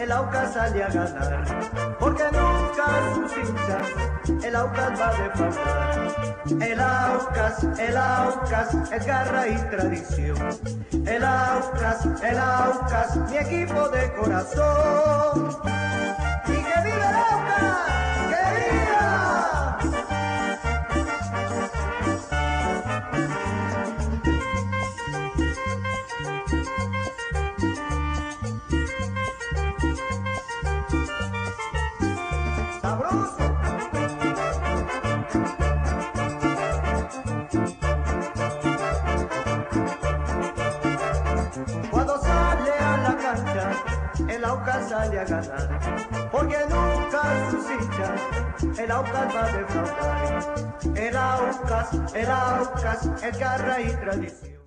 El Aucas sale a ganar, porque nunca sus hinchas, el Aucas va a defraudar. El Aucas, el Aucas, es garra y tradición. El Aucas, el Aucas, mi equipo de corazón. El Aucas sale a ganar, porque nunca sus hinchas, el Aucas va a defraudar. El Aucas, el Aucas, es garra y tradición.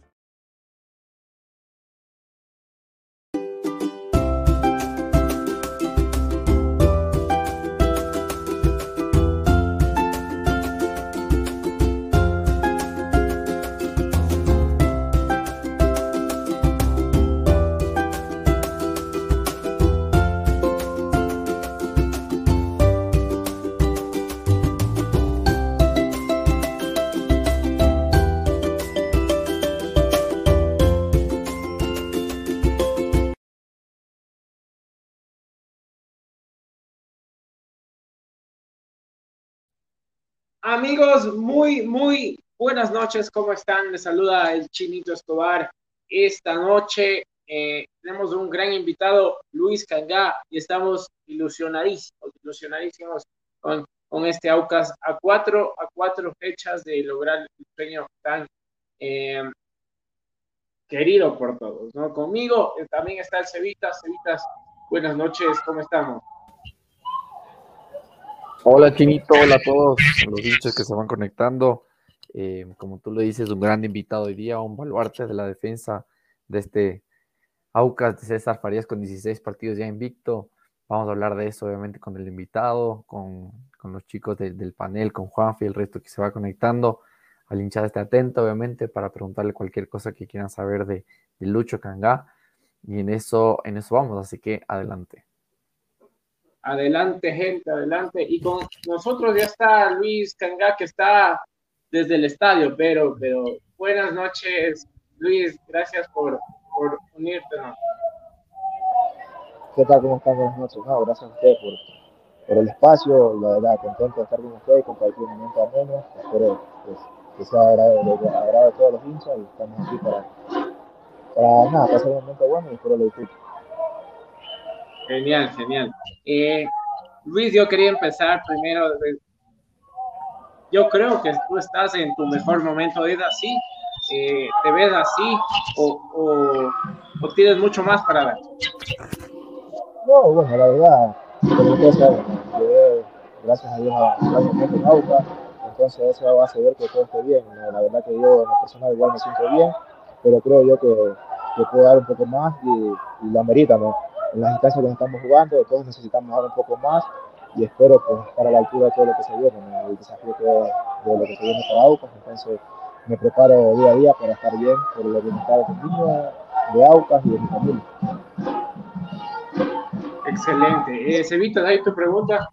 Amigos, muy, muy buenas noches. ¿Cómo están? Les saluda el Chinito Escobar. Esta noche eh, tenemos un gran invitado, Luis Cangá, y estamos ilusionadísimos, ilusionadísimos con, este Aucas a cuatro, a cuatro fechas de lograr el sueño tan eh, querido por todos. ¿no? Conmigo eh, también está el Cevitas. Cevitas, buenas noches, ¿cómo estamos? Hola Chinito, hola a todos los hinchas que se van conectando. Eh, como tú lo dices, un gran invitado hoy día, un baluarte de la defensa de este Aucas de César Farías con 16 partidos ya invicto. Vamos a hablar de eso obviamente con el invitado, con, los chicos de, del panel, con Juanfi y el resto que se va conectando. Al hinchada esté atento obviamente para preguntarle cualquier cosa que quieran saber de, de Lucho Cangá. Y en eso, en eso vamos, así que adelante. Adelante, gente, adelante. Y con nosotros ya está Luis Cangá, que está desde el estadio, pero, pero buenas noches, Luis, gracias por, por unirte. ¿no? ¿Qué tal? ¿Cómo están? Buenas noches. No, gracias a ustedes por, por el espacio. La verdad, contento de estar con ustedes, compartir un momento ameno. Espero pues, que sea agrado de todos los hinchas y estamos aquí para, para nada, pasar un momento bueno y espero lo disfruten. Genial, genial. Eh, Luis, yo quería empezar primero. yo creo que tú estás en tu mejor momento, ¿es así? Eh, ¿Te ves así o, tienes mucho más para dar? No, bueno, la verdad, como ustedes saben, llegué, gracias a Dios, a entonces eso va a hacer que todo esté bien. La verdad que yo en lo personal igual me siento bien, pero creo yo que, que puedo dar un poco más y, y lo amerita, ¿no? En las instancias que nos estamos jugando, todos necesitamos dar un poco más y espero pues, estar a la altura de todo lo que se viene, ¿no? el desafío que, de lo que se viene para AUCA, entonces me preparo día a día para estar bien por el bienestar de mi niño, de Aucas y de mi familia. Excelente. Eh, Cevita, ahí tu pregunta.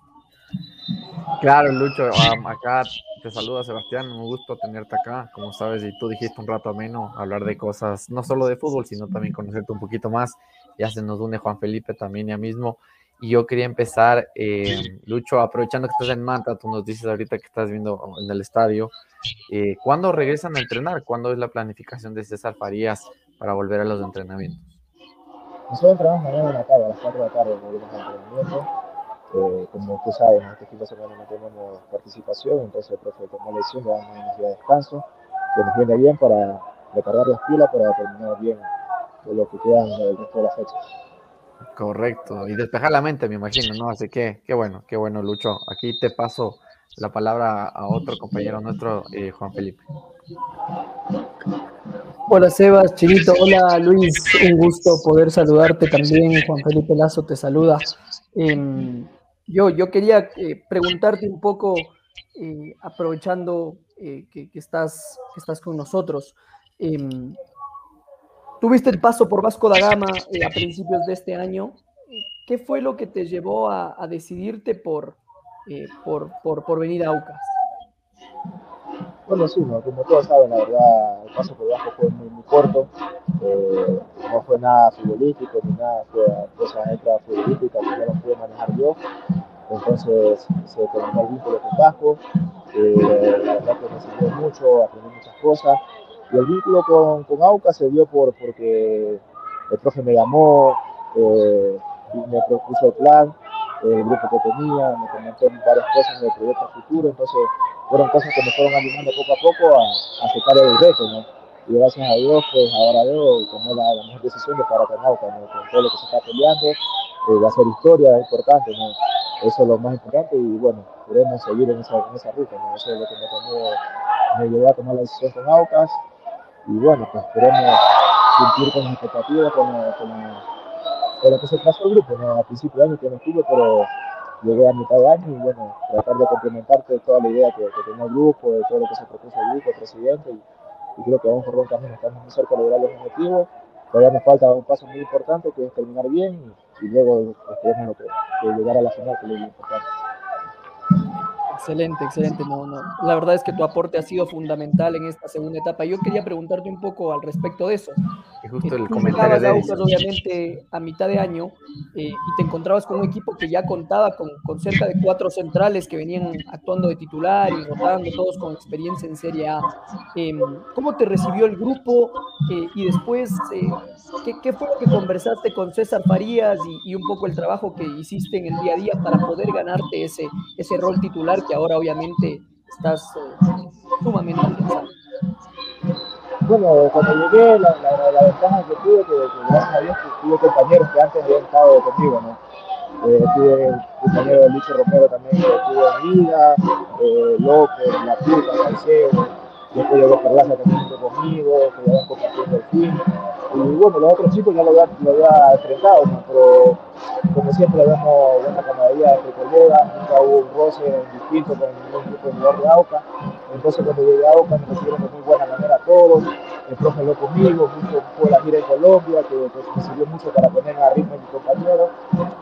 Claro, Lucho, um, acá te saluda Sebastián, un gusto tenerte acá. Como sabes, y tú dijiste un rato ameno hablar de cosas, no solo de fútbol, sino también conocerte un poquito más. Ya se nos une Juan Felipe también ya mismo. Y yo quería empezar, eh, Lucho, aprovechando que estás en Manta, tú nos dices ahorita que estás viendo en el estadio, eh, ¿cuándo regresan a entrenar? ¿Cuándo es la planificación de César Farías para volver a los entrenamientos? Nosotros entrenamos mañana en la tarde, a las 4 de la tarde, volvemos al entrenamiento. Eh, como tú sabes, en este de semana no tenemos participación, entonces el profe tomó de darnos unos días de descanso, que nos viene bien para recargar las pilas para terminar bien de lo que queda del resto de la fecha. Correcto, y despejar la mente, me imagino, ¿no? Así que, qué bueno, qué bueno, Lucho. Aquí te paso la palabra a otro compañero nuestro, eh, Juan Felipe. Hola Sebas, Chinito, hola Luis, un gusto poder saludarte también, Juan Felipe Lazo te saluda. Eh, yo, yo quería eh, preguntarte un poco, eh, aprovechando eh, que, que, estás, que estás con nosotros, em, tuviste el paso por Vasco da Gama a principios de este año, ¿qué fue lo que te llevó a, a decidirte por, por, por, por venir a Aucas? Bueno, sí, ¿no? como todos saben, la verdad, el paso por Vasco fue muy, muy corto. Eh, no fue nada futbolístico ni nada, fue cosa extra futbolística que no lo pude manejar yo. Entonces se terminó el vínculo con Vasco. Eh, la verdad que me sirvió mucho, aprendí muchas cosas. Y el vínculo con, con Auca se dio por, porque el profe me llamó, eh, me propuso el plan, el grupo que tenía, me comentó varias cosas del proyecto futuro. Entonces fueron cosas que me fueron animando poco a poco a, a aceptar el reto, ¿no? Y gracias a Dios, pues ahora veo tomé la, la mejor decisión de estar acá en Auca, ¿no? Con todo lo que se está peleando, eh, de hacer historia es importante, ¿no? Eso es lo más importante y bueno, queremos seguir en esa, en esa ruta, ¿no? Eso es lo que me llevó a tomar la decisión con Aucas y bueno, pues queremos cumplir con las expectativas, con, la, con, lo que se trazó el grupo, ¿no? A principio de año que no estuve, pero llegué a mitad de año y bueno, tratar de complementarte toda la idea que, que el grupo, de todo lo que se propuso el grupo, presidente, y, creo que vamos por buen camino, estamos muy cerca de lograr los objetivos, todavía nos falta un paso muy importante que es terminar bien y, luego esperemos que, que llegar a la final, que es lo importante. Excelente, excelente. No, no. La verdad es que tu aporte ha sido fundamental en esta segunda etapa. Yo quería preguntarte un poco al respecto de eso. Y justo el Tú comentario de. Aucas, obviamente, a mitad de año eh, y te encontrabas con un equipo que ya contaba con, con, cerca de cuatro centrales que venían actuando de titular y rotando, todos con experiencia en Serie A. Eh, ¿Cómo te recibió el grupo? Eh, y después, eh, ¿qué, ¿qué, fue lo que conversaste con César Farías y, y, un poco el trabajo que hiciste en el día a día para poder ganarte ese, ese rol titular que ahora obviamente estás eh, sumamente afianzado? Bueno, cuando llegué, la, la, ventaja que tuve, que, que gracias a Dios tuve compañeros que antes habían estado conmigo, ¿no? Eh, tuve un compañero Lucho Romero también que estuvo en eh, López, La Puta, Salcedo, después llegó Perlaza conmigo, que ya compartiendo el team. Y bueno, los otros chicos ya lo había, lo había enfrentado, pero como siempre vemos buena camaradería entre colegas, nunca hubo un roce distinto con ningún grupo de jugador de AUCA. Entonces cuando llegué a AUCA me recibieron de muy buena manera a todos, el profe habló conmigo, mucho fue la gira en Colombia, que, que sirvió mucho para poner a ritmo a compañeros.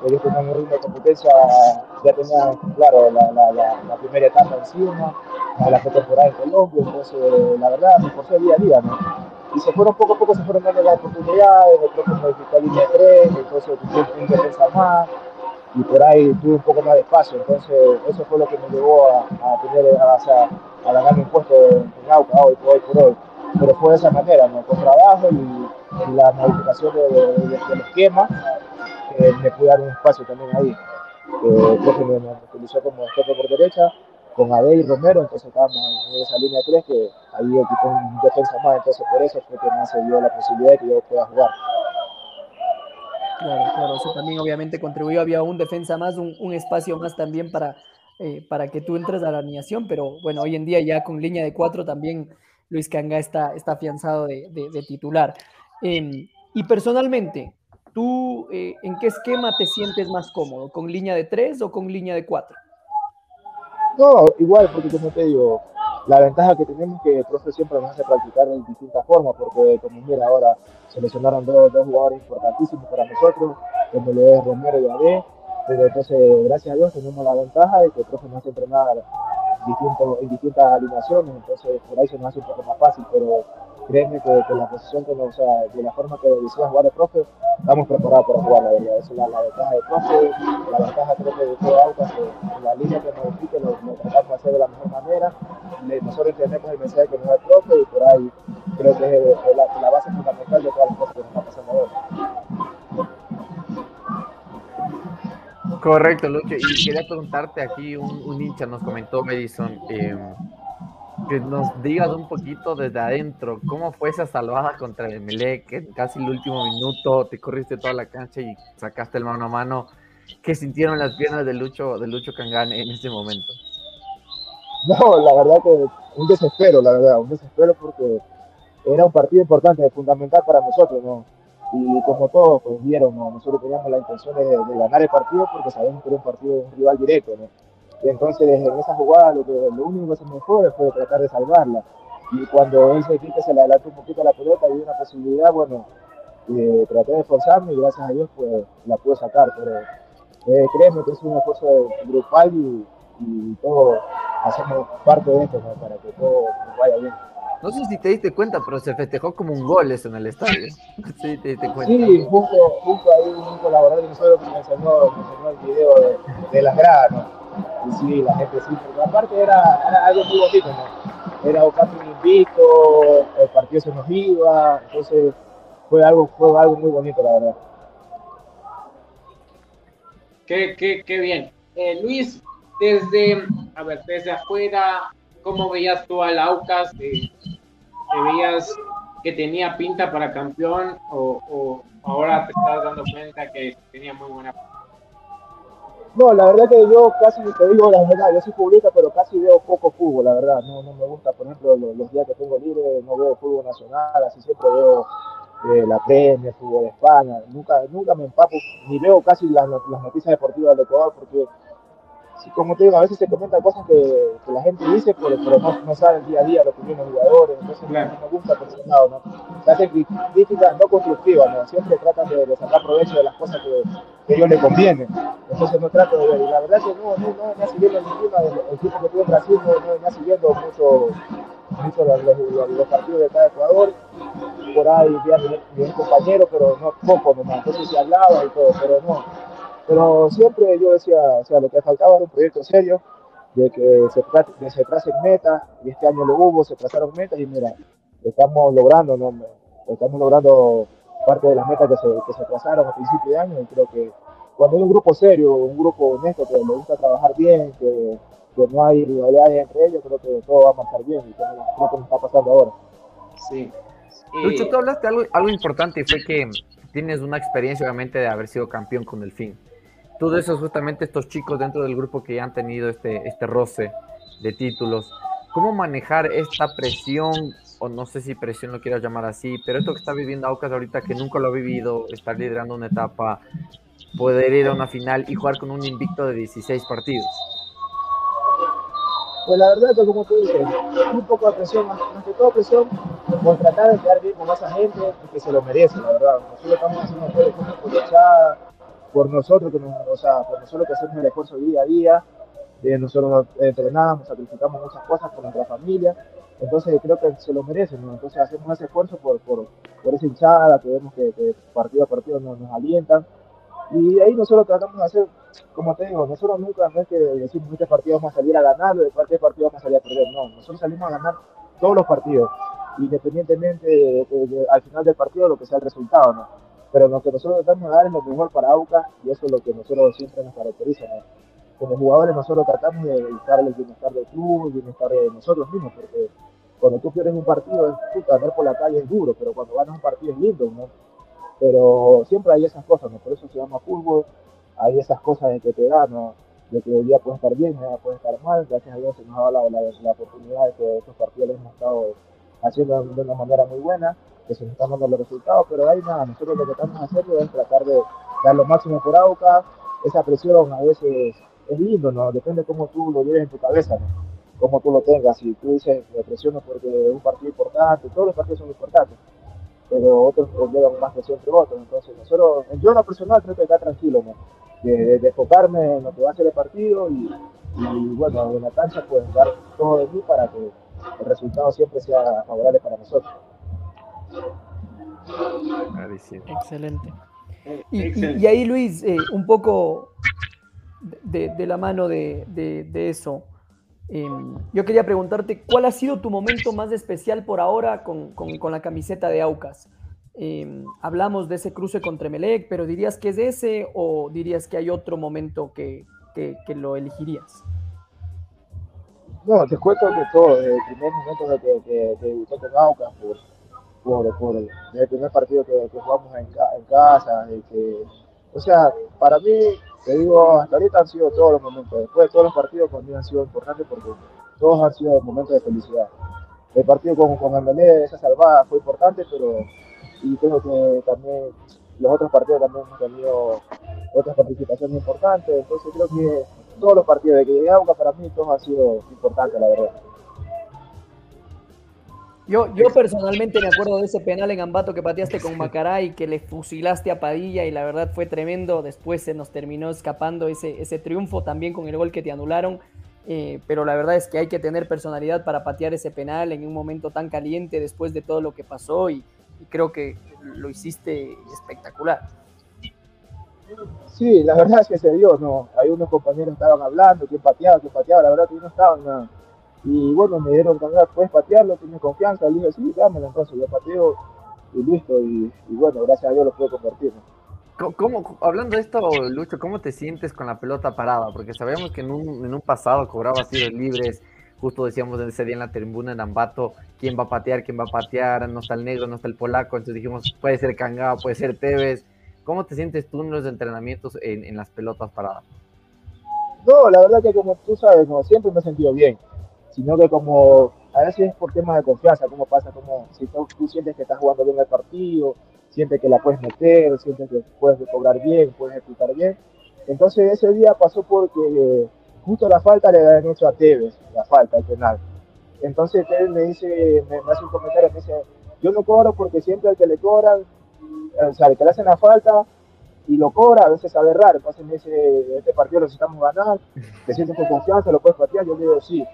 Ellos tenían un ritmo de competencia, ya tenían, claro, la, primera etapa encima, la pretemporada en Colombia, entonces la verdad me esforcé día a día, ¿no? y se fueron poco a poco se fueron dando las oportunidades, el profe modificó línea 3, entonces tuve un defensa más y por ahí tuve un poco más de espacio, entonces eso fue lo que me llevó a, a tener, a, sea, a ganarme un puesto en, en AUCA hoy, hoy por hoy, pero fue de esa manera, ¿no? con trabajo y, y la modificación de, de, de, del esquema, eh, me pude dar un espacio también ahí, eh, me, me utilizó como jefe por derecha, con Ade y Romero, entonces estábamos en esa línea 3 que ahí ocupó un defensa más, entonces por eso fue que más se dio la posibilidad de que yo pueda jugar. Claro, claro, eso también obviamente contribuyó, había un defensa más, un, un espacio más también para, eh, para que tú entres a la alineación, pero bueno, hoy en día ya con línea de cuatro también Luis Canga está, está afianzado de, de, de titular. Eh, y personalmente, ¿tú eh, en qué esquema te sientes más cómodo? ¿Con línea de tres o con línea de cuatro? No, igual, porque como te digo, la ventaja que tenemos es que el profe siempre nos hace practicar en distintas formas, porque como mira, ahora seleccionaron dos, dos jugadores importantísimos para nosotros, como lo es Romero y Abé, pero entonces, gracias a Dios, tenemos la ventaja de que el profe nos hace entrenar distinto, en distintas alineaciones, entonces por ahí se nos hace un poco más fácil, pero créeme que, que la posición que nos, o sea, de la forma que decía jugar el profe, estamos preparados para jugar, la verdad. Esa es la, ventaja del profe, la ventaja creo que de todo Aucas, que la línea que nos explique lo, lo tratamos de hacer de la mejor manera. Nosotros entendemos el mensaje que nos da el profe y por ahí creo que es, es la, base fundamental de todas las cosas que nos están pasando. Correcto, Lucho. Y quería preguntarte aquí, un, hincha nos comentó, Madison, eh, que nos digas un poquito desde adentro, ¿cómo fue esa salvada contra el Emelec? Que en casi el último minuto te corriste toda la cancha y sacaste el mano a mano. ¿Qué sintieron las piernas de Lucho, de Lucho Cangán en ese momento? No, la verdad que un desespero, la verdad, un desespero porque era un partido importante, fundamental para nosotros, ¿no? Y como todos pues, vieron, ¿no? nosotros teníamos la intención de, ganar el partido porque sabemos que era un partido de un rival directo. Y entonces en esa jugada lo, que, lo único que se me fue fue tratar de salvarla. Y cuando él se que se le adelantó un poquito a la pelota y una posibilidad, bueno, eh, traté de esforzarme y gracias a Dios pues la pude sacar. Pero eh, créeme que es un esfuerzo grupal y, y todos hacemos parte de esto para que todo vaya bien. No sé si te diste cuenta, pero se festejó como un gol eso en el estadio. Sí, te diste cuenta. Sí, justo, justo ahí un colaborador de nosotros me enseñó, me enseñó el video de, de las gradas, ¿no? Y sí, la gente sí, porque aparte era, era algo muy bonito, ¿no? Era casi un invito, el partido se nos iba, entonces fue algo, fue algo muy bonito, la verdad. Qué, qué, qué bien. Eh, Luis, desde, a ver, desde afuera, ¿cómo veías tú al Aucas? ¿Te veías que tenía pinta para campeón o, ahora te estás dando cuenta que tenía muy buena No, la verdad que yo casi, te digo la verdad, yo soy futbolista, pero casi veo poco fútbol, la verdad. No, no me gusta, por ejemplo, los, los días que tengo libre, no veo fútbol nacional, así siempre veo eh, la Premier, fútbol de España. Nunca, nunca me empapo, ni veo casi las, las noticias deportivas del Ecuador, porque, sí, como te digo, a veces se comentan cosas que, que la gente dice, pero, pero no, no saben día a día lo que vienen los jugadores, entonces Claro. no me gusta por ese lado, ¿no? Se hacen críticas no constructivas, ¿no? Siempre tratan de, de sacar provecho de las cosas que, que a ellos les convienen. Entonces no trato de ver. Y la verdad que no, no, no venía siguiendo ninguna del el equipo que tuve en Brasil, no, no venía siguiendo mucho, mucho los, los- los- partidos de cada Ecuador. Por ahí vi a mi, mi compañero, pero no poco nomás. Entonces se hablaba y todo, pero no. Pero siempre yo decía, o sea, lo que faltaba era un proyecto serio, de que se, tra- que se tracen metas, y este año lo hubo, se trazaron metas, y mira, estamos logrando, ¿no? estamos logrando parte de las metas que se, que se trazaron a principio de año, y creo que cuando hay un grupo serio, un grupo honesto que le gusta trabajar bien, que, que no hay rivalidades entre ellos, creo que todo va a marchar bien, y creo, creo que nos está pasando ahora. Sí. Lucho, tú hablaste algo, algo importante y fue que tienes una experiencia, obviamente, de haber sido campeón con el fin. Tú de esos, justamente, estos chicos dentro del grupo que ya han tenido este, este roce de títulos, ¿cómo manejar esta presión, o no sé si presión lo quieras llamar así, pero esto que está viviendo Aucas ahorita, que nunca lo ha vivido, estar liderando una etapa, poder ir a una final y jugar con un invicto de 16 partidos? Pues la verdad que como tú dices, un poco de presión, más, que todo presión, por tratar de quedar bien con esa gente que se lo merece, la verdad. Nosotros estamos haciendo todo el esfuerzo por por nosotros, que nos, o sea, por nosotros que hacemos el esfuerzo día a día, eh, nosotros entrenamos, sacrificamos muchas cosas por nuestra familia, entonces creo que se lo merecen, ¿no? Entonces hacemos ese esfuerzo por, por, por esa hinchada, que vemos que, partido a partido nos, nos alientan, y ahí nosotros tratamos de hacer, como te digo, nosotros nunca no es que decimos este partido vamos a salir a ganar o de este partido vamos a salir a perder, no, nosotros salimos a ganar todos los partidos, independientemente de, de- de- al final del partido lo que sea el resultado, ¿no? Pero lo que nosotros tratamos de dar es lo mejor para AUCA y eso es lo que nosotros siempre nos caracteriza. Como jugadores nosotros tratamos de buscar el bienestar del club, el bienestar de nosotros mismos, porque cuando tú pierdes un partido, puta, andar por la calle es duro, pero cuando ganas un partido es lindo, ¿no? Pero siempre hay esas cosas, ¿no? Por eso se llama fútbol, hay esas cosas de que te dan, ¿no? De que el día puede estar bien, el día puede estar mal, gracias a Dios se nos ha dado la, la, oportunidad de que estos partidos hemos estado haciendo de una manera muy buena, que se están dando los resultados, pero ahí nada, nosotros lo que estamos haciendo es tratar de dar lo máximo por AUCA, esa presión a veces es lindo, ¿no? Depende cómo tú lo lleves en tu cabeza, ¿no? como tú lo tengas. Si tú dices, me presiono porque es un partido importante, todos los partidos son importantes, pero otros llevan más presión que otros. Entonces, nosotros, yo en lo personal creo que está tranquilo, ¿no? de, de, enfocarme en lo que va a ser el partido y, y, bueno, en la cancha pues dar todo de mí para que el resultado siempre sea favorable para nosotros. Excelente. Y, y, y ahí Luis, eh, un poco de, de, la mano de, de eso, eh, yo quería preguntarte, ¿cuál ha sido tu momento más especial por ahora con, con, con la camiseta de Aucas? Eh, hablamos de ese cruce contra Melec, pero ¿dirías que es ese o dirías que hay otro momento que, que, que lo elegirías? No, te cuento que todo, desde el primer momento que, que, que con Aucas, por, por, por desde el primer partido que, jugamos en, en casa, de que, o sea, para mí, te digo, hasta ahorita han sido todos los momentos, después de todos los partidos para mí han sido importantes porque todos han sido momentos de felicidad. El partido con, con Melec, esa salvada fue importante, pero y creo que también los otros partidos también hemos tenido otras participaciones importantes, entonces creo que todos los partidos de que llegué a para mí todos han sido importantes, la verdad. Yo, yo personalmente me acuerdo de ese penal en Ambato que pateaste con Macará y que le fusilaste a Padilla y la verdad fue tremendo. Después se nos terminó escapando ese, ese triunfo también con el gol que te anularon. Eh, pero la verdad es que hay que tener personalidad para patear ese penal en un momento tan caliente después de todo lo que pasó y, y creo que lo hiciste espectacular. Sí, la verdad es que se dio, ¿no? Hay unos compañeros que estaban hablando, quién pateaba, quién pateaba, la verdad que yo no estaba nada. Y bueno, me dieron ganas, puedes patearlo, tienes confianza, le dije, sí, dámelo entonces, yo pateo y listo, y, y bueno, gracias a Dios lo puedo convertir. ¿no? ¿Cómo, hablando de esto, Lucho, ¿cómo te sientes con la pelota parada? Porque sabemos que en un, en un pasado cobrabas tiros libres, justo decíamos ese día en la tribuna en Ambato, quién va a patear, quién va a patear, no está el negro, no está el polaco, entonces dijimos, puede ser Cangá, puede ser Tevez. ¿Cómo te sientes tú en los entrenamientos en, en, las pelotas paradas? No, la verdad que como tú sabes, no, siempre me he sentido bien, sino que como a veces es por temas de confianza, como pasa, como si tú, tú sientes que estás jugando bien el partido, sientes que la puedes meter, sientes que puedes cobrar bien, puedes ejecutar bien. Entonces ese día pasó porque justo la falta le habían hecho a Tevez, la falta, el penal. Entonces Tevez me dice, me, me, hace un comentario, me dice, yo no cobro porque siempre al que le cobran, o sea, que le hacen la falta y lo cobra, a veces sabe raro. Entonces me dice, este partido lo necesitamos ganar, te sientes con confianza, lo puedes patear, yo le digo, sí.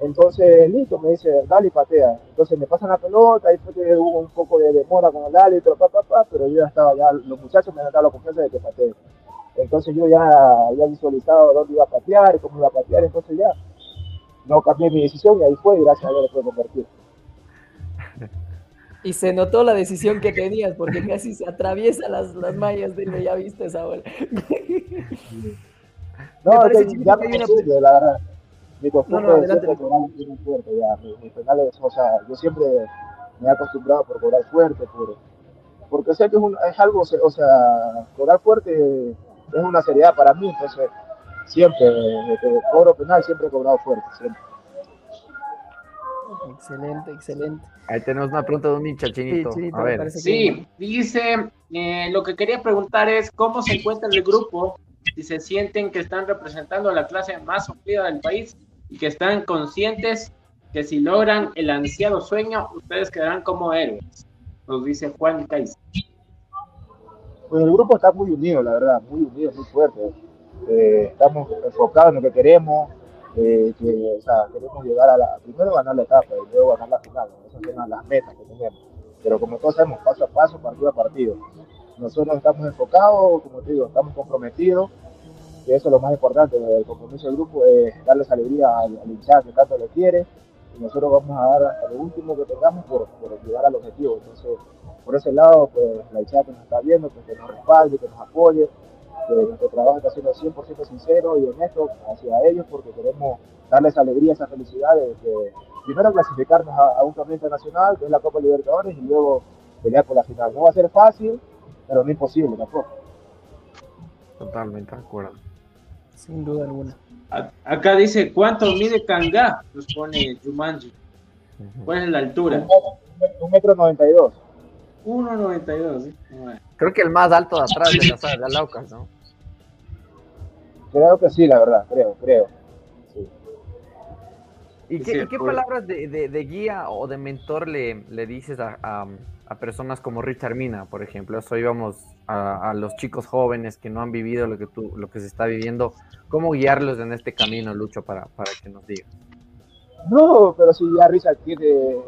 Entonces, listo, me dice, dale y patea. Entonces me pasan la pelota, y fue que hubo un poco de demora con el árbitro, pa, pa, pa, pero yo ya estaba, ya los muchachos me han dado la confianza de que patee. Entonces yo ya había visualizado dónde iba a patear, cómo iba a patear, entonces ya no cambié mi decisión y ahí fue gracias a Dios lo pude convertir. Y se notó la decisión que tenías, porque casi se atraviesa las, las mallas de ya viste esa bola. No, me parece, que ya me una... Sirve, la verdad. Mi costumbre no, no, es cobrar fuerte ya. Mis penales, o sea, yo siempre me he acostumbrado por cobrar fuerte, por, porque sé que es, un, es algo, o sea, cobrar fuerte es una seriedad para mí, entonces siempre, desde que cobro penal, siempre he cobrado fuerte, siempre. Excelente, excelente. Ahí tenemos una pregunta de un hincha chinito. Sí, a ver. sí dice, eh, lo que quería preguntar es cómo se encuentra el grupo, si se sienten que están representando a la clase más sufrida del país y que están conscientes que si logran el ansiado sueño, ustedes quedarán como héroes, nos dice Juan Caiz. Pues el grupo está muy unido, la verdad, muy unido, muy fuerte. Eh, estamos enfocados en lo que queremos, que, o sea, queremos llegar a la, primero ganar la etapa y luego ganar la final, esas son las metas que tenemos. Pero como todos sabemos, paso a paso, partido a partido. Nosotros estamos enfocados, como te digo, estamos comprometidos, que eso es lo más importante, el compromiso del grupo es darles alegría al, al hinchado que tanto lo quiere, y nosotros vamos a dar hasta lo último que tengamos por, por llegar al objetivo. Entonces, por ese lado, pues la hinchada que nos está viendo, pues, que nos respalde, que nos apoye, que nuestro trabajo está siendo 100% sincero y honesto hacia ellos porque queremos darles alegría, esa felicidad de, de primero clasificarnos a, a, un torneo internacional, que es la Copa Libertadores, y luego pelear por la final. No va a ser fácil, pero no imposible tampoco. Totalmente de acuerdo. Sin duda alguna. Acá dice, ¿cuánto mide Kanga? Nos pone Jumanji. ¿Cuál es la altura? Un metro noventa y dos. 1.92. ¿sí? Bueno. Creo que el más alto de atrás de las de Laucas, ¿no? Creo que sí, la verdad, creo, creo. Sí. ¿Y Sí, qué, y qué por- palabras de, de- de guía o de mentor le, le dices a, a- a personas como Richard Mina, por ejemplo? Eso íbamos a, a los chicos jóvenes que no han vivido lo que, tú, lo que se está viviendo. ¿Cómo guiarlos en este camino, Lucho, para, para que nos digas? No, pero si ya Richard tiene, eh,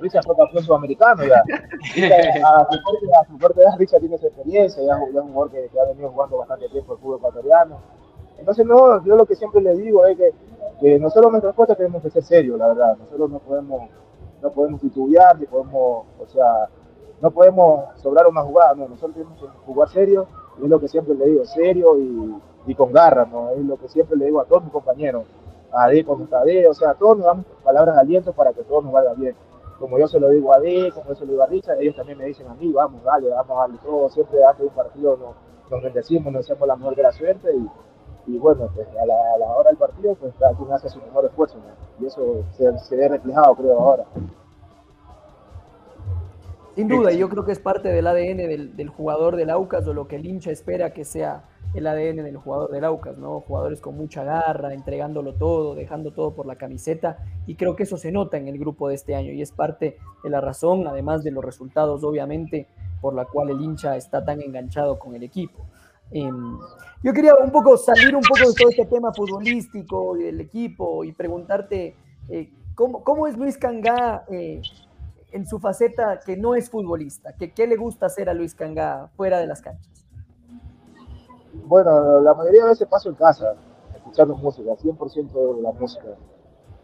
Richard fue campeón sudamericano ya. Richard, a, su a edad Richard tiene esa experiencia, ya, es un- ya es un jugador que, que ha venido jugando bastante tiempo el fútbol ecuatoriano. Entonces no, yo lo que siempre le digo es que, que nosotros nuestras cosas tenemos que ser serios, la verdad. Nosotros no podemos, no podemos titubear, ni podemos, o sea, no podemos sobrar una jugada, no, nosotros tenemos que jugar serio, y es lo que siempre le digo, serio y, y con garra, ¿no? Es lo que siempre le digo a todos mis compañeros a D está D, o sea, todos nos damos palabras de aliento para que todo nos vaya bien. Como yo se lo digo a D, como yo se lo digo a Richard, ellos también me dicen a mí, vamos, dale, vamos a darle todo. Siempre antes de un partido nos, nos bendecimos, nos deseamos la mejor de la suerte y, y bueno, pues a la, hora del partido, pues cada quien hace su mejor esfuerzo, ¿no? Y eso se, se ve reflejado, creo, ahora. Sin duda, yo creo que es parte del ADN del, del jugador del Aucas o lo que el hincha espera que sea el ADN del jugador del Aucas, ¿no? Jugadores con mucha garra, entregándolo todo, dejando todo por la camiseta, y creo que eso se nota en el grupo de este año y es parte de la razón, además de los resultados, obviamente, por la cual el hincha está tan enganchado con el equipo. Em, yo quería un poco salir un poco de todo este tema futbolístico y del equipo y preguntarte eh, ¿cómo, cómo es Luis Cangá eh, en su faceta que no es futbolista? ¿Qué, ¿Qué le gusta hacer a Luis Cangá fuera de las canchas? Bueno, la mayoría de veces paso en casa, escuchando música, 100% de la música.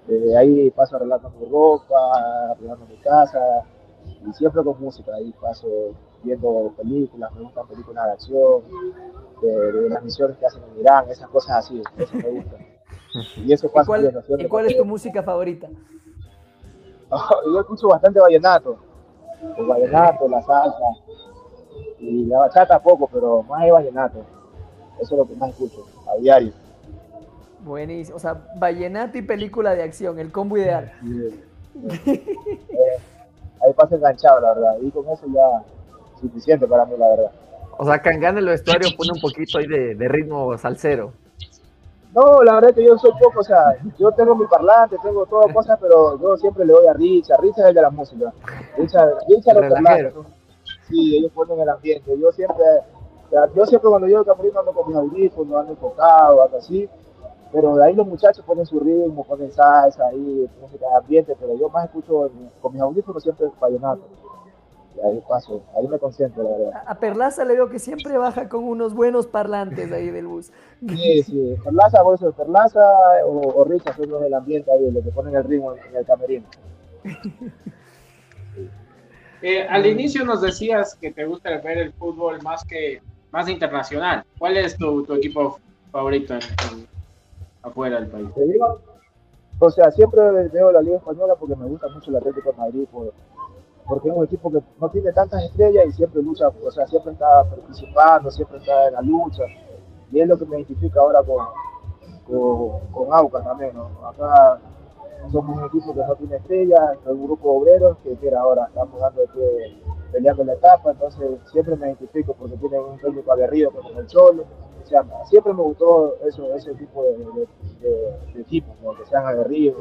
Eh, ahí paso arreglando mi ropa, arreglando mi casa, y siempre con música. Ahí paso viendo películas, me gustan películas de acción, de, de las misiones que hacen en Irán, esas cosas así, eso me gusta. Y eso ¿Y pasa cuál, viendo, y cuál es tu música favorita? Yo escucho bastante vallenato, el vallenato, la salsa, y la bachata poco, pero más es vallenato. Eso es lo que más escucho, a diario. Buenísimo. O sea, vallenato y película de acción, el combo ideal. Eh, ahí pasa enganchado, la verdad. Y con eso ya suficiente para mí, la verdad. O sea, Cangá en el vestuario pone un poquito ahí de, de ritmo salsero. No, la verdad es que yo soy poco, o sea, yo tengo mi parlante, tengo todas cosas, pero yo siempre le doy a Richard. Richard es el de la música. Richard, Richard los parlantes. Sí, ellos ponen el ambiente. Yo siempre, o sea, yo siempre cuando llego al camerino ando con mis audífonos, ando enfocado, ando así. Pero de ahí los muchachos ponen su ritmo, ponen salsa ahí, música de ambiente, pero yo más escucho con mis audífonos siempre vallenato. Ahí paso, ahí me concentro, la verdad. A a Perlaza le veo que siempre baja con unos buenos parlantes ahí del bus. Sí, sí, Perlaza, por eso Perlaza o, o Richard son los del ambiente ahí, los que ponen el ritmo en, en el camerino. Eh, al inicio nos decías que te gusta ver el fútbol más que más internacional. ¿Cuál es tu, tu equipo favorito en, en- afuera del país? Te digo, o sea, siempre veo la Liga Española porque me gusta mucho el Atlético de Madrid, por- porque es un equipo que no tiene tantas estrellas y siempre lucha, o sea, siempre está participando, siempre está en la lucha. Y es lo que me identifica ahora con, con, con Aucas también. Acá somos un equipo que no tiene estrellas, es un grupo de obreros que mira, ahora estamos dando de pie, peleando la etapa, entonces siempre me identifico porque tienen un técnico aguerrido como el Cholo. O sea, siempre me gustó eso, ese tipo de, equipos, ¿no? que sean aguerridos,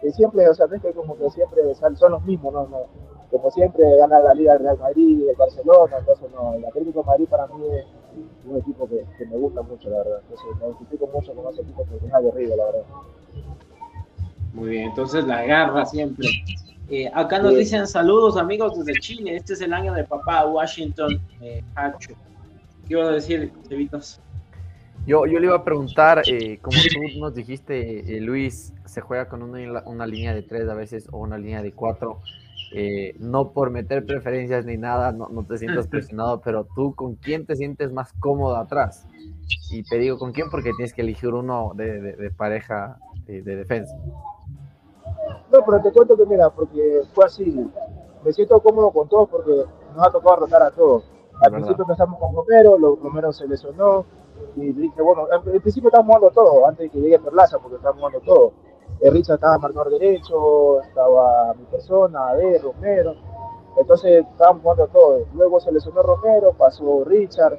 que siempre, o sea, no es que como que siempre son los mismos, ¿no? No, como siempre gana la Liga del Real Madrid, el Barcelona, entonces no, el Atlético de Madrid para mí es un equipo que, que me gusta mucho, la verdad. Entonces me identifico mucho con ese equipo que es aguerrido, la verdad. Muy bien, entonces la garra siempre. Eh, acá nos dicen saludos amigos desde Chile. Este es el año de papá Washington eh, Hacho. ¿Qué iba a decir, Cevitos? Yo, yo le iba a preguntar, eh, como tú nos dijiste, eh, Luis, se juega con una, una línea de tres a veces o una línea de cuatro. eh, no por meter preferencias ni nada, no, no te sientas presionado, pero tú con quién te sientes más cómodo atrás. Y te digo con quién porque tienes que elegir uno de, de- de pareja eh, de defensa. No, pero te cuento que mira, porque fue así. Me siento cómodo con todos porque nos ha tocado rotar a todos. Al principio empezamos con Romero, lo- Romero se lesionó y dije, bueno, al principio estábamos jugando todo, antes de que llegue Perlaza, porque estábamos jugando todo. El Richard estaba marcador derecho, estaba mi persona, Ade, Romero. Entonces estábamos jugando todo. Luego se lesionó Romero, pasó Richard,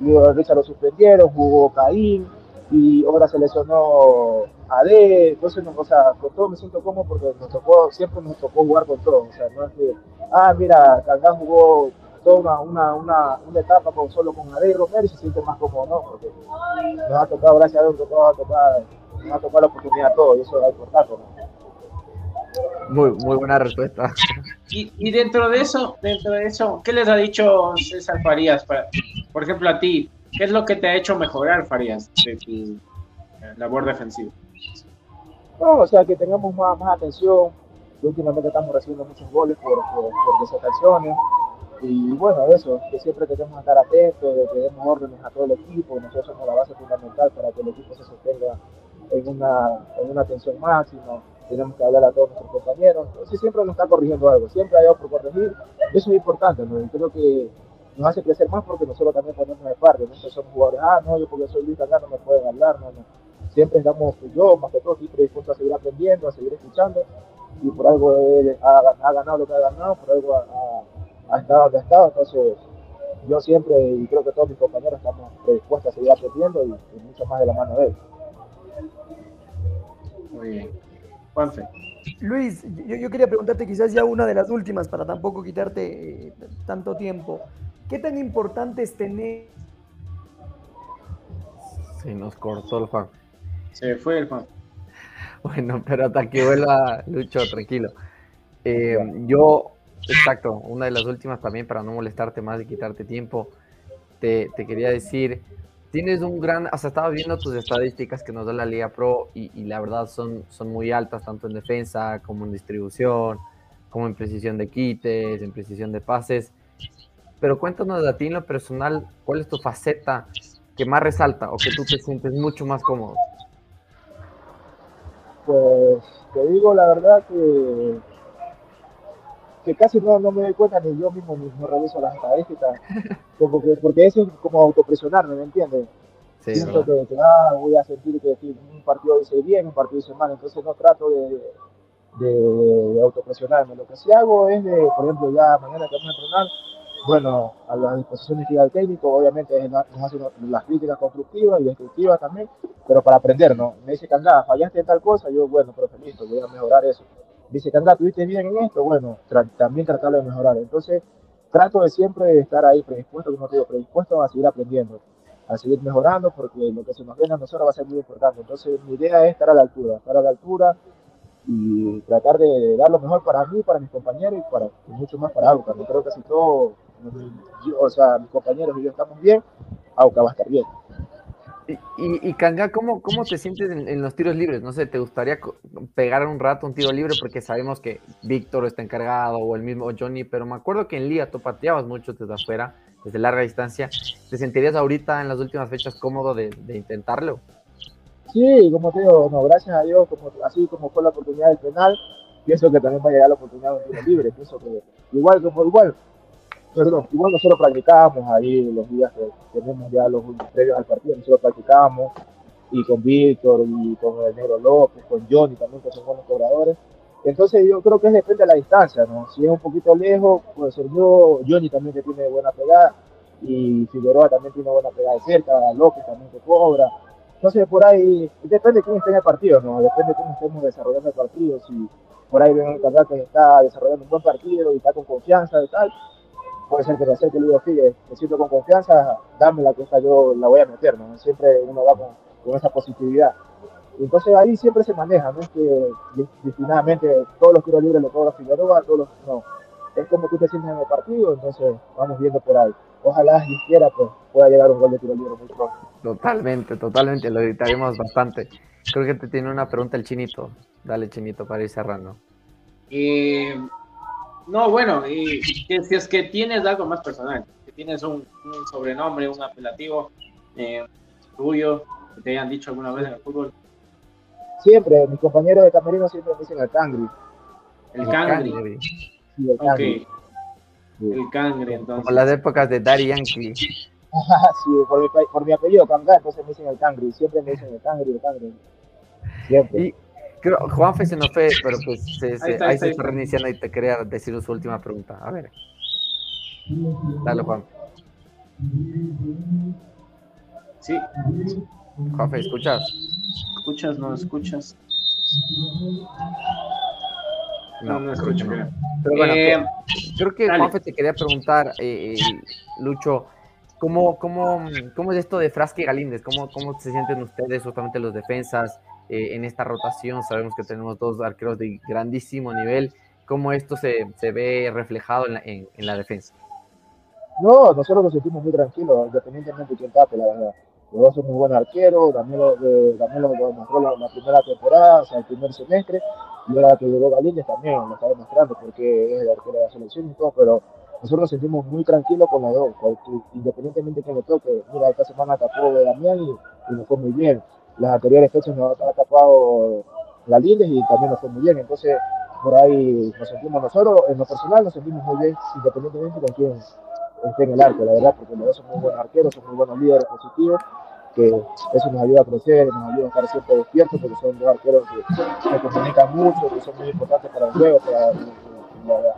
luego Richard lo suspendieron, jugó Caín y ahora se lesionó AD, entonces, o sea, con todo me siento cómodo porque nos tocó, siempre nos tocó jugar con todo, o sea, no es que, ah, mira, Cangá jugó toda una, una, una, etapa con, solo con AD y Romero y se siente más cómodo, ¿no? Porque nos ha tocado, gracias a Dios, nos ha tocado, nos ha tocado la oportunidad a todos y eso es importante, ¿no? Muy, muy buena respuesta. Y, y, dentro de eso, dentro de eso, ¿qué les ha dicho César Farías? Para, por ejemplo, a ti, ¿qué es lo que te ha hecho mejorar, Farías, de tu eh, labor defensiva? No, o sea, que tengamos más, más atención. Últimamente estamos recibiendo muchos goles por, por, por Y bueno, eso, que siempre tenemos que estar atentos, de que demos órdenes a todo el equipo. Nosotros somos la base fundamental para que el equipo se sostenga en una, en una atención máxima tenemos que hablar a todos nuestros compañeros. Entonces siempre nos está corrigiendo algo, siempre hay algo por corregir. Eso es importante, ¿no? Y creo que nos hace crecer más porque nosotros también ponemos de parte. No somos jugadores, ah, no, yo porque soy Luis acá no me pueden hablar, no, no. Siempre estamos, pues, yo más que todo, siempre dispuesto a seguir aprendiendo, a seguir escuchando. Y por algo ha, ha ganado lo que ha ganado, por algo ha, ha, estado donde ha estado. Entonces, yo siempre, y creo que todos mis compañeros estamos dispuestos a seguir aprendiendo y, y mucho más de la mano de él. Muy bien. Juanfe. Luis, yo, yo, quería preguntarte quizás ya una de las últimas para tampoco quitarte eh, tanto tiempo. ¿Qué tan importante es tener... Se nos cortó el Juan. Se fue el Juan. Bueno, pero hasta que vuelva Lucho, tranquilo. Eh, yo, exacto, una de las últimas también para no molestarte más y quitarte tiempo, te, quería decir tienes un gran, o sea, estaba viendo tus estadísticas que nos da la Liga Pro y, la verdad son, son muy altas, tanto en defensa como en distribución, como en precisión de quites, en precisión de pases. Pero cuéntanos de ti en lo personal, ¿cuál es tu faceta que más resalta o que tú te sientes mucho más cómodo? Pues te digo la verdad que que casi no, no me doy cuenta ni yo mismo mismo reviso las estadísticas, como que, porque eso es como autopresionarme, ¿me entiendes? Sí, Siento que, que, ah, voy a sentir que, un partido dice bien, un partido dice mal, entonces no trato de, de, de, autopresionarme. Lo que sí hago es, de, por ejemplo, ya mañana que vamos a entrenar, bueno, a las disposiciones que da el técnico, obviamente nos hace las críticas constructivas y destructivas también, pero para aprender, ¿no? Me dice que anda, fallaste en tal cosa, yo, bueno, pero listo, voy a mejorar eso dice anda, tuviste bien en esto, bueno, también tratarlo de mejorar. Entonces, trato de siempre estar ahí predispuesto, como te digo, predispuesto a seguir aprendiendo, a seguir mejorando, porque lo que se nos viene a nosotros va a ser muy importante. Entonces, mi idea es estar a la altura, estar a la altura y tratar de dar lo mejor para mí, para mis compañeros y para mucho más para Auca. Yo creo que si todos, o sea, mis compañeros y yo estamos bien, Auca va a estar bien. Y, y Kanga, ¿cómo, ¿cómo te sientes en, los tiros libres? No sé, ¿te gustaría pegar un rato un tiro libre? Porque sabemos que Víctor está encargado o el mismo Johnny, pero me acuerdo que en Liga tú pateabas mucho desde afuera, desde larga distancia. ¿Te sentirías ahorita en las últimas fechas cómodo de, intentarlo? Sí, como te digo, no, gracias a Dios, como, así como fue la oportunidad del penal, pienso que también va a llegar la oportunidad de un tiro libre. Pienso que igual, como igual, perdón, igual nosotros practicábamos ahí los días que tenemos ya los previos al partido, nosotros practicábamos y con Víctor y con el Negro López, con Johnny también, que son buenos cobradores. Entonces yo creo que depende de la distancia, ¿no? Si es un poquito lejos, puede ser yo, Johnny también que tiene buena pegada, y Figueroa también tiene buena pegada de cerca, López también que cobra. Entonces por ahí, depende de quién esté en el partido, ¿no? Depende de cómo estemos desarrollando el partido, si por ahí ven el que está desarrollando un buen partido y está con confianza y tal, puede ser que me acerque y le digo, fíjate, me siento con confianza, dame la esta yo la voy a meter, ¿no? Siempre uno va con, con esa positividad. entonces ahí siempre se maneja, no es que disciplinadamente todos los tiros libres los cobra Figueroa, todos los, no. Es como tú te sientes en el partido, entonces vamos viendo por ahí. Ojalá si quiera pues, pueda llegar un gol de tiro libre muy pronto. Totalmente, totalmente, lo editaremos bastante. Creo que te tiene una pregunta el chinito. Dale, chinito, para ir cerrando. Eh, no, bueno, y que, si es que tienes algo más personal, que tienes un, un sobrenombre, un apelativo eh, tuyo, que te hayan dicho alguna vez en el fútbol. Siempre, mis compañeros de camerino siempre me dicen el cangri. El cangri. Sí, el cangri. El cangri, entonces. Como las épocas de Daddy Yankee. sí, por mi, por mi apellido Canga, entonces me dicen el cangri. Siempre me dicen el cangri, el cangri. Siempre. Y Creo, Juanfe se nos fue, pero pues se, se, ahí, está, ahí, se está reiniciando y te quería decir su última pregunta. A ver. Dale, Juan. Sí. Juanfe, ¿escuchas? escuchas? ¿No escuchas? No, no escucho. no. Pero bueno, Eh, creo que dale. Juanfe te quería preguntar, eh, eh, Lucho, ¿cómo, cómo, ¿cómo es esto de Frasque y Galíndez? ¿Cómo, ¿Cómo se sienten ustedes, justamente los defensas, eh, en esta rotación? Sabemos que tenemos dos arqueros de grandísimo nivel. ¿Cómo esto se, se ve reflejado en la, en- en la defensa? No, nosotros nos sentimos muy tranquilos, independientemente de quién tape, la verdad. Los dos son muy buenos arqueros, Daniel, eh, Daniel lo demostró la, la primera temporada, o sea, el primer semestre, y ahora que llegó Galíndez también lo está demostrando porque es el arquero de la selección y todo, pero nosotros nos sentimos muy tranquilos con los dos, independientemente de quién le toque, mira, esta semana tapó Damián y, y nos fue muy bien. Las anteriores fechas nos ha tapado Galíndez y también nos fue muy bien, entonces por ahí nos sentimos nosotros, en lo personal nos sentimos muy bien, independientemente de quién esté en el arco, la verdad, porque los dos son muy buenos arqueros, son muy buenos líderes positivos, que eso nos ayuda a crecer, nos ayuda a estar siempre despiertos, porque son dos arqueros que se comunican mucho, que son muy importantes para el juego, para la-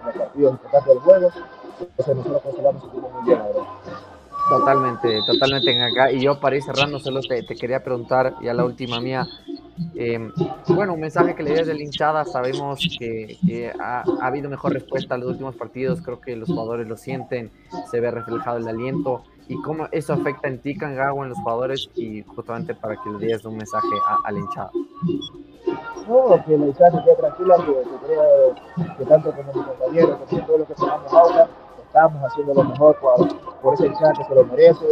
los partidos importantes del juego. Entonces nosotros con Solano nos sentimos muy bien, la verdad. Totalmente, totalmente en acá. Y yo para ir cerrando, solo te, quería preguntar, ya la última mía. eh, bueno, un mensaje que le des de hinchada. Sabemos que, que ha, ha habido mejor respuesta a los últimos partidos. Creo que los jugadores lo sienten, se ve reflejado el aliento. Y cómo eso afecta en ti, Cangago, en los jugadores. Y justamente para que le des un mensaje a, a la hinchada. No, que la hinchada se quede tranquila, que, que que tanto como mis compañeros, como todos los que tomamos ahora, estamos haciendo lo mejor por, esa hinchada que se lo merece,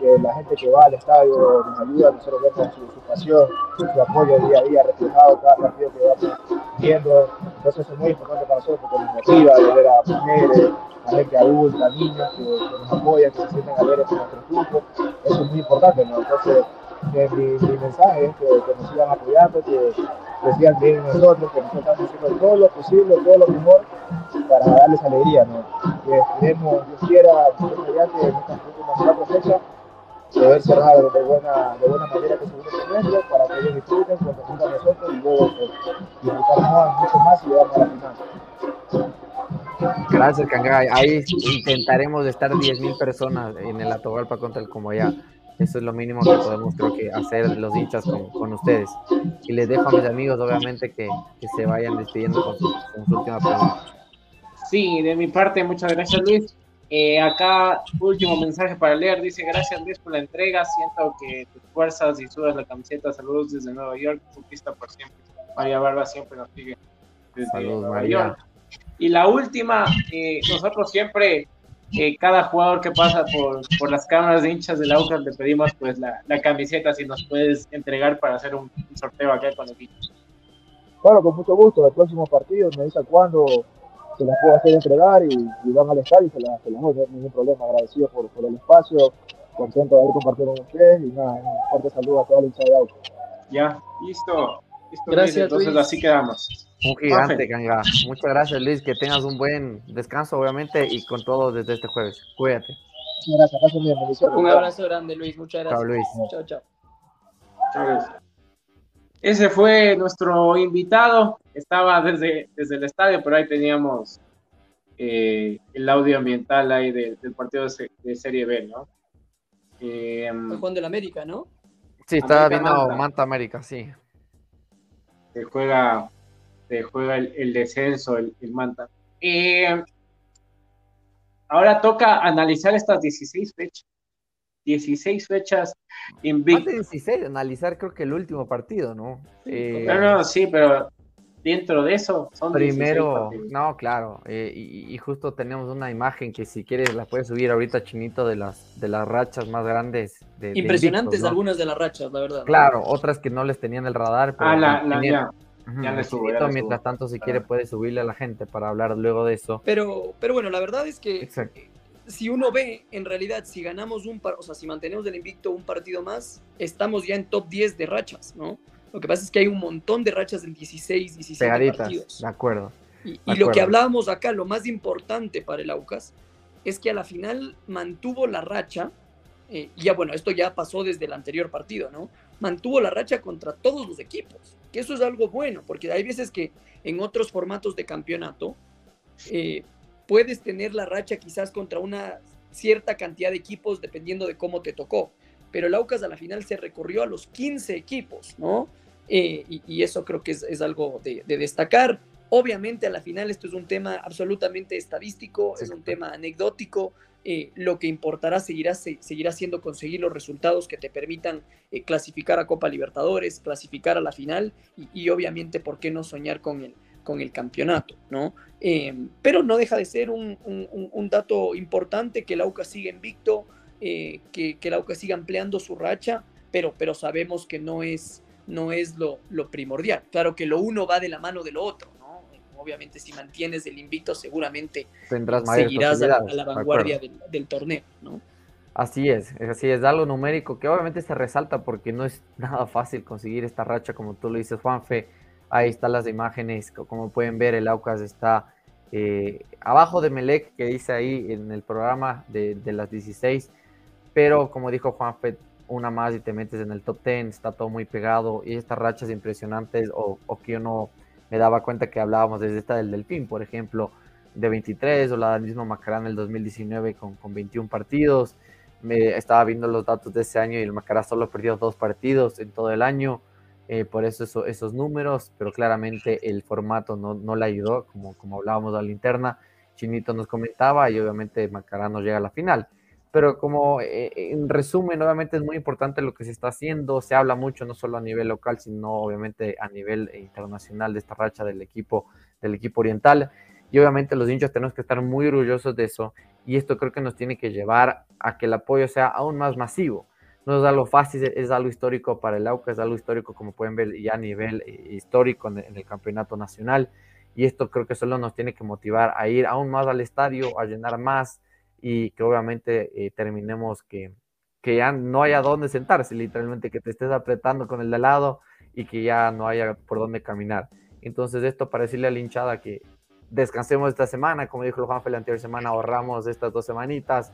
que la gente que va al estadio nos ayuda, nosotros vemos su, su pasión, su apoyo día a día reflejado cada partido que vamos viendo, entonces es muy importante para nosotros porque nos motiva de ver a mujeres, a gente adulta, niños que, nos apoyan, que se sienten alegres con nuestro grupo, eso es muy importante, ¿no? Entonces, eh, mi, mensaje es que, nos sigan apoyando, que, sigan creyendo en nosotros, que nosotros estamos haciendo todo lo posible, todo lo mejor para darles alegría, ¿no? Que esperemos, Dios quiera, mediante cuatro fechas, poder cerrar de buena, de buena manera este segundo semestre para que ellos disfruten, se representan a nosotros y luego pues, disfrutar más, mucho más y llegar a la final. Gracias, Cangay. Ahí intentaremos estar 10.000 personas en el Atogalpa contra el Comoyá. Eso es lo mínimo que podemos, creo que, hacer los hinchas con, con ustedes. Y les dejo a mis amigos, obviamente, que, que se vayan despidiendo con su, con su última pregunta. Sí, de mi parte, muchas gracias Luis. Eh, acá, último mensaje para leer. Dice, gracias Luis por la entrega. Siento que tus fuerzas y sudas la camiseta. Saludos desde Nueva York. Conquista por siempre. María Barba siempre nos sigue desde Saludos, Nueva María. York. Y la última, eh, nosotros siempre, eh, cada jugador que pasa por, por las cámaras de hinchas del Aucas, le pedimos pues la, la camiseta, si nos puedes entregar para hacer un, un sorteo acá con los hinchas. Claro, con mucho gusto, el próximo partido me dicen cuándo se las puedo hacer entregar y, y van al estadio y se las, se las doy, no hay ningún problema, agradecido por, por el espacio, contento de haber compartido con ustedes y nada, un fuerte saludo a toda la hinchada de Aucas. Ya, listo. Listo, Gracias, Luis, entonces Luis. así quedamos. Un gigante. Canga. Muchas gracias, Luis. Que tengas un buen descanso, obviamente, y con todo desde este jueves. Cuídate. Muchas gracias, gracias. Un abrazo grande, Luis. Muchas Chao, gracias. Luis. Chao, chao. Ese fue nuestro invitado. Estaba desde, desde el estadio, pero ahí teníamos eh, el audio ambiental ahí de- del partido de, se- de Serie B, ¿no? Eh, Fue Juan del América, ¿no? Sí, estaba América viendo Manta. Manta América, sí. se juega, se juega el, el descenso, el, el Manta. Eh, ahora toca analizar estas 16 fechas. 16 fechas Más invictas. de 16, analizar creo que el último partido, ¿no? Eh, No, no, sí, pero dentro de eso son 16 Primero, no, claro, eh, y, y justo tenemos una imagen que si quieres la puedes subir ahorita, Chinito, de las, de las rachas más grandes. De, de Impresionantes invictos, ¿no? algunas de las rachas, la verdad. Claro, otras que no les tenían el radar. Pero Ah, la, la, tenían- ya. Ya le el subo, ya Chinito, le mientras subo. tanto, si Ah. quiere, puede subirle a la gente para hablar luego de eso. Pero, pero bueno, la verdad es que Exacto. Si uno ve, en realidad, si ganamos un par, o sea, si mantenemos el invicto un partido más, estamos ya en top 10 de rachas, ¿no? Lo que pasa es que hay un montón de rachas en 16, 17 Pegaditas, partidos. de acuerdo. Y, lo que hablábamos acá, lo más importante para el Aucas, es que a la final mantuvo la racha, eh, y ya bueno, esto ya pasó desde el anterior partido, ¿no? Mantuvo la racha contra todos los equipos, que eso es algo bueno, porque hay veces que en otros formatos de campeonato eh, puedes tener la racha quizás contra una cierta cantidad de equipos dependiendo de cómo te tocó, pero el Aucas a la final se recorrió a los 15 equipos, ¿no? eh, y, eso creo que es, algo de, destacar. Obviamente a la final esto es un tema absolutamente estadístico, es un tema anecdótico, eh, lo que importará seguirá, seguirá siendo conseguir los resultados que te permitan eh, clasificar a Copa Libertadores, clasificar a la final y, obviamente, ¿por qué no soñar con el, con el campeonato? ¿no? Eh, pero no deja de ser un, dato importante que el AUCA siga invicto, que, que el AUCA siga ampliando su racha, pero, pero sabemos que no es, no es lo, lo primordial. Claro que lo uno va de la mano de lo otro obviamente si mantienes el invicto seguramente Tendrás seguirás a la, vanguardia del, torneo, ¿no? Así es, así es, algo numérico que obviamente se resalta porque no es nada fácil conseguir esta racha como tú lo dices Juanfe, ahí están las imágenes, como pueden ver el Aucas está eh, abajo de Melec que dice ahí en el programa de, las 16, pero como dijo Juanfe, una más y te metes en el top 10, está todo muy pegado. Y estas rachas impresionantes o, o que uno me daba cuenta que hablábamos desde esta del Delfín, por ejemplo, de 23, o la del mismo Macará en el 2019 con, con 21 partidos. Me estaba viendo los datos de ese año y el Macará solo perdió dos partidos en todo el año, eh, por eso, esos números, pero claramente el formato no, no le ayudó, como, como hablábamos de la interna. Chinito nos comentaba y obviamente Macará no llega a la final pero como eh, en resumen, obviamente es muy importante lo que se está haciendo, se habla mucho no solo a nivel local, sino obviamente a nivel internacional de esta racha del equipo, del equipo oriental, y obviamente los hinchas tenemos que estar muy orgullosos de eso, y esto creo que nos tiene que llevar a que el apoyo sea aún más masivo. No es algo fácil, es algo histórico para el AUCA, es algo histórico como pueden ver ya a nivel eh, histórico en el campeonato nacional, y esto creo que solo nos tiene que motivar a ir aún más al estadio, a llenar más, y que obviamente eh, terminemos que, que ya no haya dónde sentarse, literalmente que te estés apretando con el de lado y que ya no haya por dónde caminar. Entonces esto para decirle a la hinchada que descansemos esta semana, como dijo Juanfe la anterior semana, ahorramos estas dos semanitas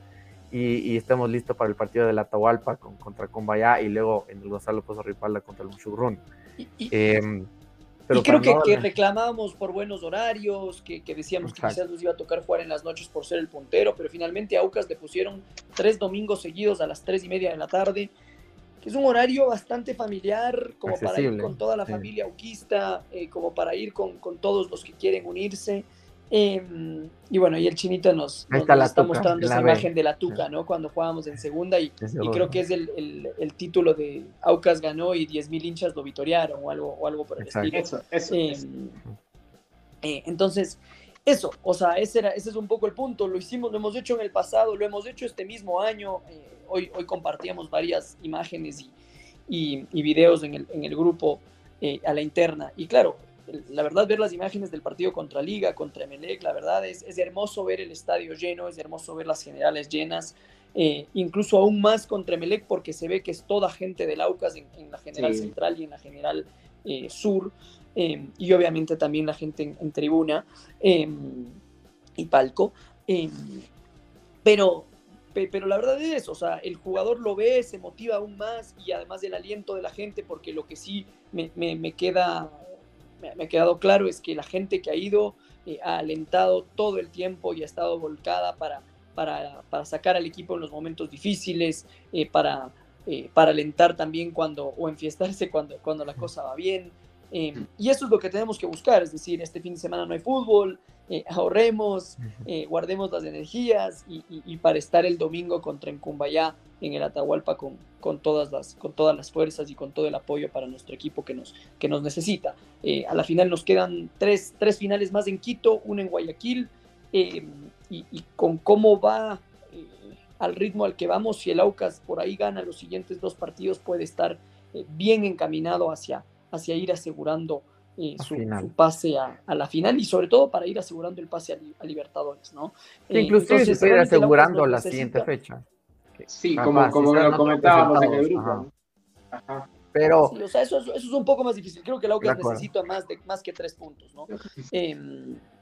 y, estemos listos para el partido de la Atahualpa con, contra Combayá y luego en el Gonzalo Pozo Ripalda contra el Mushurrun. Em, y creo que, reclamábamos por buenos horarios, que, decíamos que quizás nos iba a tocar jugar en las noches por ser el puntero, pero finalmente a Aucas le pusieron tres domingos seguidos a las tres y media de la tarde, que es un horario bastante familiar, como para ir con toda la familia auquista, eh, como para ir con, con, todos los que quieren unirse. Em, y bueno, y el chinito nos, está, mostrando esa imagen de la tuca, ¿no? Cuando jugábamos en segunda y, creo que es el, el, título de Aucas ganó y 10.000 hinchas lo vitorearon o algo, o algo por el estilo. Eso, em, eh, entonces, eso, o sea, ese, era, ese es un poco el punto. Lo hicimos, lo hemos hecho en el pasado, lo hemos hecho este mismo año. Eh, hoy, hoy compartíamos varias imágenes y, y, y videos en el, en el grupo eh, a la interna. Y claro, la verdad, ver las imágenes del partido contra Liga, contra Emelec, la verdad es, es hermoso ver el estadio lleno, es hermoso ver las generales llenas, eh, incluso aún más contra Emelec porque se ve que es toda gente del Aucas en, la general central y en la general eh, sur, em, y obviamente también la gente en, tribuna em, y palco. Em, pero, pero la verdad es eso, o sea, el jugador lo ve, se motiva aún más y además del aliento de la gente, porque lo que sí me, me queda me, ha quedado claro es que la gente que ha ido eh, ha alentado todo el tiempo y ha estado volcada para, para, para sacar al equipo en los momentos difíciles, eh, para, eh, para alentar también cuando, o enfiestarse cuando, cuando la cosa va bien. Y eso es lo que tenemos que buscar, es decir, este fin de semana no hay fútbol, ahorremos, guardemos las energías y, y, para estar el domingo contra Encumbayá en el Atahualpa con, con, todas las, con todas las fuerzas y con todo el apoyo para nuestro equipo que nos, que nos necesita. Eh, a la final nos quedan tres, tres, finales más en Quito, una en Guayaquil, eh, y, con cómo va eh, al ritmo al que vamos, si el Aucas por ahí gana los siguientes dos partidos, puede estar bien encaminado hacia, hacia ir asegurando su, pase a, a, la final y sobre todo para ir asegurando el pase a, Libertadores, ¿no? inclusive se puede ir asegurando la siguiente fecha. Sí, como, como lo comentábamos en el grupo. Pero. eso, es un poco más difícil. Creo que el Aucas necesita más, de, más que tres puntos, ¿no?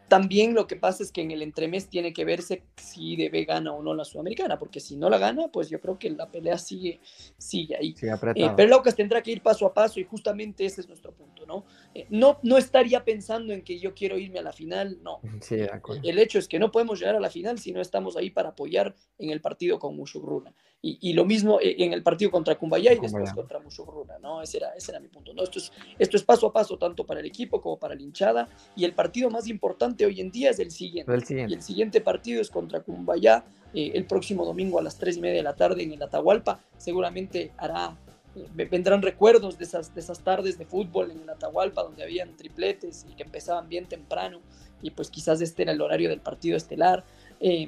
También lo que pasa es que en el entremés tiene que verse si debe gana o no la Sudamericana, porque si no la gana, pues yo creo que la pelea sigue, sigue ahí. Eh, pero el Aucas tendrá que ir paso a paso y justamente ese es nuestro punto. ¿no? Eh, no, no estaría pensando en que yo quiero irme a la final, no. Sí, de acuerdo. El hecho es que no podemos llegar a la final si no estamos ahí para apoyar en el partido con Mushugruna. Y, y lo mismo eh, en el partido contra Cumbaya y después Cumbayá. contra Mushugruna, ¿no? Ese era, ese era mi punto, ¿no? Esto es, esto es paso a paso, tanto para el equipo como para la hinchada. Y el partido más importante hoy en día es el siguiente. El Y siguiente. el siguiente partido es contra Cumbayá eh, el próximo domingo a las 3 y media de la tarde en el Atahualpa. Seguramente hará, eh, ve- vendrán recuerdos de esas, de esas tardes de fútbol en el Atahualpa donde habían tripletes y que empezaban bien temprano y pues quizás este era el horario del partido estelar. Eh,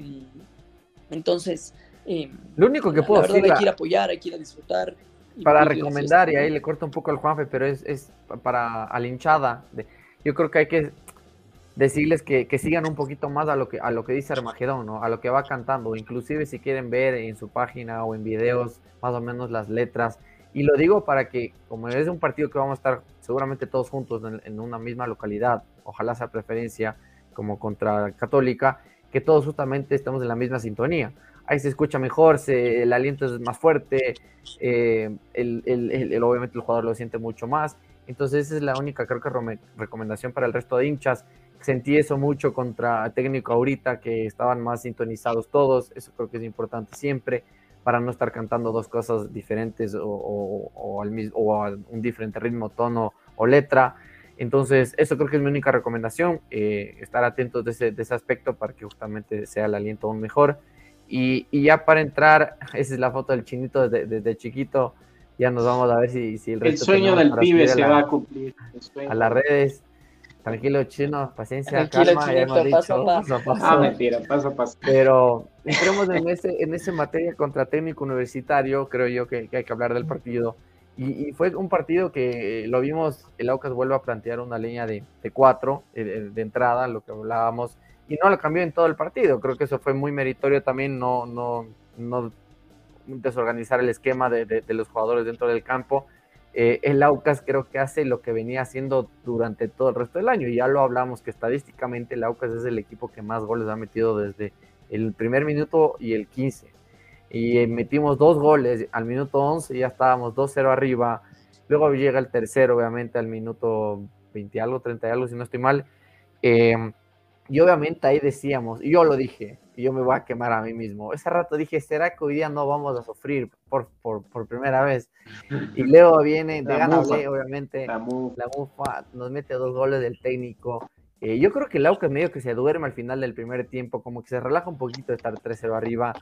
entonces, eh, Lo único que puedo la verdad decir, hay que ir a apoyar, hay que ir a disfrutar. y para recomendar, y ahí le corto un poco al Juanfe, pero es, es para a la hinchada. de- yo creo que hay que decirles que, que sigan un poquito más a lo que a lo que dice Armagedón, ¿no? A lo que va cantando, inclusive si quieren ver en su página o en videos más o menos las letras. Y lo digo para que, como es un partido que vamos a estar seguramente todos juntos en, en una misma localidad, ojalá sea preferencia como contra Católica, que todos justamente estemos en la misma sintonía. Ahí se escucha mejor, se, el aliento es más fuerte, eh, el, el- el- obviamente el jugador lo siente mucho más. Entonces esa es la única, creo que recomendación para el resto de hinchas. Sentí eso mucho contra técnico ahorita, que estaban más sintonizados todos. Eso creo que es importante siempre para no estar cantando dos cosas diferentes o al mismo, o a un diferente ritmo, tono o letra. Entonces, eso creo que es mi única recomendación, eh, estar atentos de ese, de ese aspecto para que justamente sea el aliento aún mejor. Y, y ya para entrar, esa es la foto del chinito desde, desde chiquito, ya nos vamos a ver si, si el El resto sueño tenemos del pibe se la- va a cumplir. el sueño. a las redes. Tranquilo, chino, paciencia, Tranquilo, calma, ya hemos chinito, paso a dicho, paso. paso a paso. Ah, mentira, paso a paso. Pero entremos en ese, en ese materia contra técnico universitario, creo yo que, que hay que hablar del partido. Y, y fue un partido que eh, lo vimos, el Aucas vuelve a plantear una línea de, de cuatro eh, de, de entrada, lo que hablábamos, y no lo cambió en todo el partido. Creo que eso fue muy meritorio también, no, no, no desorganizar el esquema de, de- los jugadores dentro del campo. Eh, el Aucas creo que hace lo que venía haciendo durante todo el resto del año. Ya lo hablamos que estadísticamente el Aucas es el equipo que más goles ha metido desde el primer minuto y el 15. Y eh, metimos dos goles al minuto 11 y ya estábamos 2-0 arriba. Luego llega el tercero, obviamente, al minuto 20 y algo, 30 y algo, si no estoy mal. Eh, y obviamente ahí decíamos, y yo lo dije, y yo me voy a quemar a mí mismo. Ese rato dije, ¿será que hoy día no vamos a sufrir por, por, por primera vez? Y luego viene, de gana mufa. obviamente, La mu- la mufa nos mete dos goles del técnico. Eh, yo creo que el Aucas medio que se duerme al final del primer tiempo, como que se relaja un poquito de estar 3-0 arriba.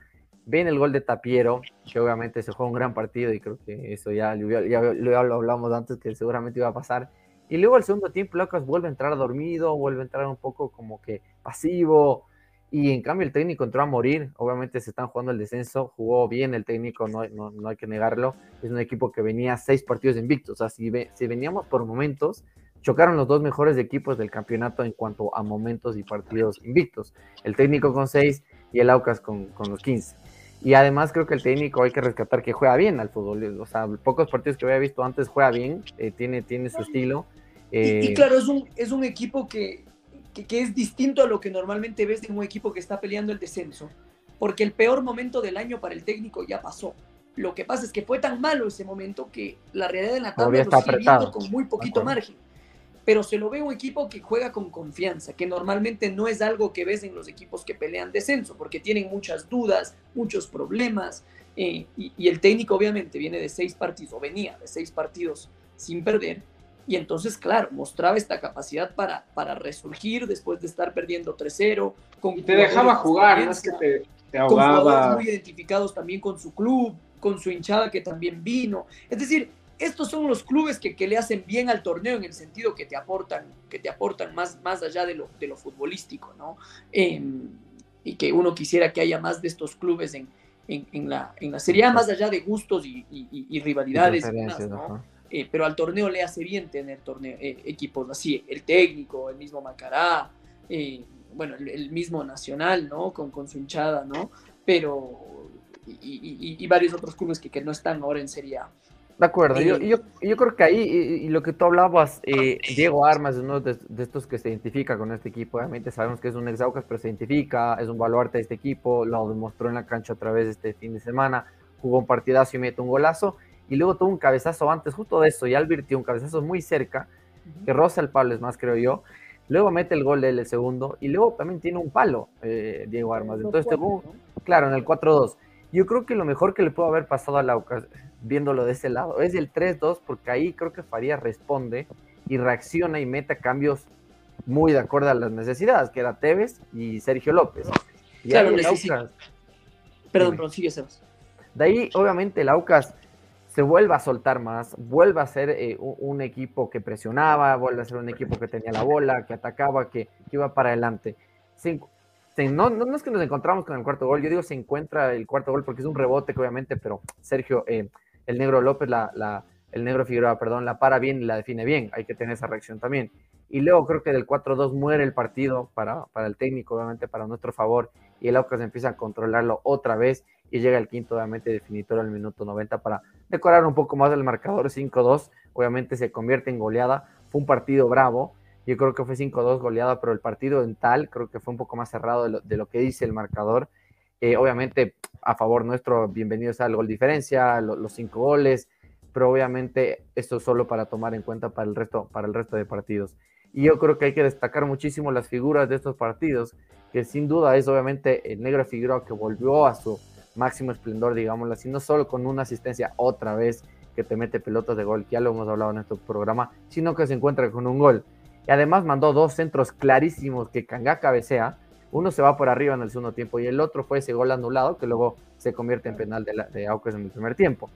Ven el gol de Tapiero, que obviamente se juega un gran partido y creo que eso ya, ya, ya lo hablamos antes que seguramente iba a pasar. Y luego al segundo tiempo el Aucas vuelve a entrar dormido, vuelve a entrar un poco como que pasivo. Y en cambio el técnico entró a morir. Obviamente se están jugando el descenso. Jugó bien el técnico, no, no, no hay que negarlo. Es un equipo que venía seis partidos invictos. O sea, si, ve- si veníamos por momentos, chocaron los dos mejores equipos del campeonato en cuanto a momentos y partidos invictos. El técnico con seis y el Aucas con, con los 15. Y además creo que el técnico hay que rescatar que juega bien al fútbol. O sea, pocos partidos que había visto antes juega bien, eh, tiene, tiene su estilo. Y, y Eh, claro, es un, es un equipo que, que, que es distinto a lo que normalmente ves en un equipo que está peleando el descenso, porque el peor momento del año para el técnico ya pasó. Lo que pasa es que fue tan malo ese momento que la realidad en la tabla lo está sigue apretado. viendo con muy poquito margen. Pero se lo ve un equipo que juega con confianza, que normalmente no es algo que ves en los equipos que pelean descenso, porque tienen muchas dudas, muchos problemas, eh, y, y el técnico obviamente viene de seis partidos, o venía de seis partidos sin perder, y entonces, claro, mostraba esta capacidad para, para resurgir después de estar perdiendo 3-0. con Y te dejaba jugar, no es que te, te Con jugadores ahogaba. muy identificados también con su club, con su hinchada que también vino. Es decir, estos son los clubes que, que le hacen bien al torneo en el sentido que te aportan, que te aportan más, más allá de lo, de lo futbolístico, ¿no? Em, y que uno quisiera que haya más de estos clubes en, en, en la, en la Serie A, más allá de gustos y, y- y- y rivalidades y ¿no? Eh, pero al torneo le hace bien tener torneo, eh, equipos así, el técnico, el mismo Macará, eh, bueno, el, el mismo Nacional, ¿no? Con, con su hinchada, ¿no? Pero, y, y- y- y varios otros clubes que, que no están ahora en Serie A. De acuerdo, yo, Eh, yo, yo creo que ahí, y, y lo que tú hablabas, eh, Diego Armas es uno de, de estos que se identifica con este equipo, obviamente sabemos que es un exaucas, pero se identifica, es un baluarte de este equipo, lo demostró en la cancha otra vez este fin de semana, jugó un partidazo y mete un golazo, y luego tuvo un cabezazo antes, justo de eso, ya advirtió un cabezazo muy cerca, que roza el palo, es más, creo yo. Luego mete el gol del segundo y luego también tiene un palo, eh, Diego Armas. Entonces, claro, en el 4-2. Yo creo que lo mejor que le pudo haber pasado a Laucas, viéndolo de ese lado, es el 3-2, porque ahí creo que Farías responde y reacciona y mete cambios muy de acuerdo a las necesidades, que era Tevez y Sergio López. Y Claro, Aucas- Perdón, perdón, sigue Sebas. de ahí, obviamente, el Aucas se vuelve a soltar más, vuelve a ser eh, un, un equipo que presionaba, vuelve a ser un equipo que tenía la bola, que atacaba, que, que iba para adelante. Se no, no, no es que nos encontramos con el cuarto gol, yo digo se encuentra el cuarto gol porque es un rebote, obviamente, pero Sergio, eh, el negro López, la, la- el negro Figueroa, perdón, la para bien y la define bien, hay que tener esa reacción también. Y luego creo que del 4-2 muere el partido para, para el técnico, obviamente para nuestro favor, y el Aucas empieza a controlarlo otra vez y llega el quinto, obviamente, definitorio al minuto 90 para decorar un poco más el marcador 5-2. Obviamente se convierte en goleada. Fue un partido bravo. Yo creo que fue 5-2 goleada, pero el partido en tal creo que fue un poco más cerrado de lo, de lo que dice el marcador. Eh, obviamente, a favor nuestro, bienvenidos al gol diferencia, lo- los cinco goles, pero obviamente esto es solo para tomar en cuenta para el resto, para el resto de partidos. Y yo creo que hay que destacar muchísimo las figuras de estos partidos, que sin duda es obviamente el negro Figueroa que volvió a su máximo esplendor, digámoslo así, no solo con una asistencia otra vez que te mete pelotas de gol, que ya lo hemos hablado en este programa, sino que se encuentra con un gol. Y además mandó dos centros clarísimos que Kanga cabecea, uno se va por arriba en el segundo tiempo y el otro fue ese gol anulado que luego se convierte en penal de, la- de Aucas en el primer tiempo.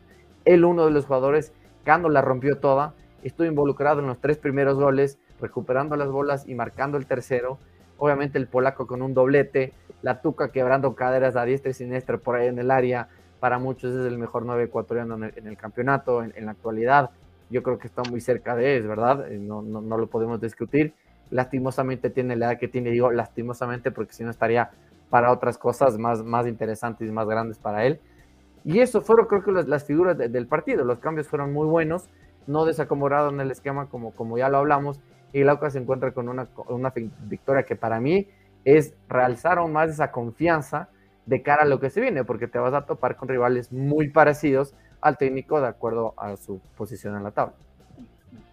Él, uno de los jugadores, Cando la rompió toda, estuvo involucrado en los tres primeros goles, recuperando las bolas y marcando el tercero. Obviamente el polaco con un doblete, la Tuca quebrando caderas a diestra y siniestra por ahí en el área. Para muchos es el mejor nueve ecuatoriano en el, en el campeonato, en, en la actualidad. Yo creo que está muy cerca de él, ¿verdad? Eh, No, no, no lo podemos discutir. Lastimosamente tiene la edad que tiene, digo lastimosamente porque si no estaría para otras cosas más, más interesantes y más grandes para él. Y eso fueron creo que las, las figuras de- del partido. Los cambios fueron muy buenos, no desacomodaron el esquema como, como ya lo hablamos. Y el Aucas se encuentra con una, una victoria que para mí es realzar aún más esa confianza de cara a lo que se viene, porque te vas a topar con rivales muy parecidos al técnico de acuerdo a su posición en la tabla.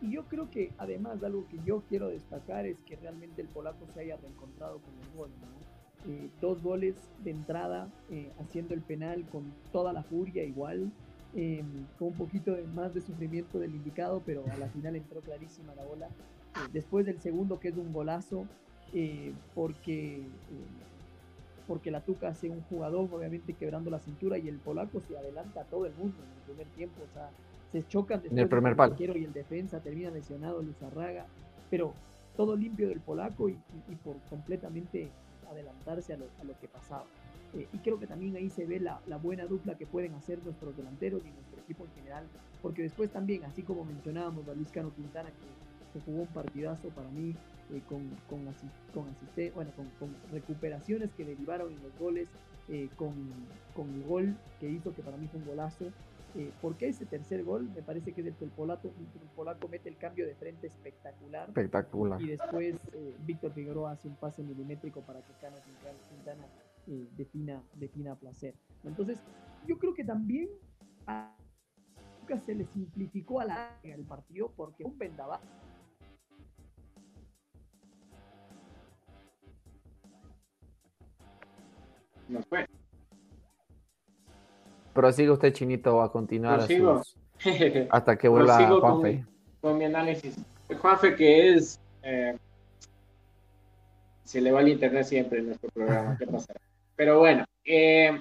Y yo creo que además algo que yo quiero destacar es que realmente el polaco se haya reencontrado con el gol. ¿no? Eh, dos goles de entrada, eh, haciendo el penal con toda la furia igual, eh, con un poquito de, más de sufrimiento del indicado, pero a la final entró clarísima la bola. Eh, después del segundo, que es un golazo, eh, porque, eh, porque la Tuca hace un jugador, obviamente quebrando la cintura, y el polaco se adelanta a todo el mundo en el primer tiempo. O sea, se chocan después el primer el palo. arquero y el defensa, termina lesionado Luzarraga, pero todo limpio del polaco y, y- y por completamente adelantarse a lo, a lo que pasaba. Eh, y creo que también ahí se ve la, la buena dupla que pueden hacer nuestros delanteros y nuestro equipo en general, porque después también, así como mencionábamos a Luis Cano Quintana, que, jugó un partidazo para mí, eh, con, con, asi- con, asiste- bueno, con, con recuperaciones que derivaron en los goles, eh, con, con el gol que hizo, que para mí fue un golazo. Eh, porque ese tercer gol me parece que es el que el polaco, el polaco mete el cambio de frente espectacular Espectacular. y después eh, Víctor Figueroa hace un pase milimétrico para que Cano Quintana, eh, defina, defina a placer. Entonces, yo creo que también a Lucas se le simplificó a la el partido porque un vendaval No fue. Prosigue usted, Chinito, a continuar a Prosigo. sus- hasta que vuelva Juanfe. con, con mi análisis. Juanfe, que es. eh, se le va el internet siempre en nuestro programa, ¿qué pasará? Pero bueno, eh,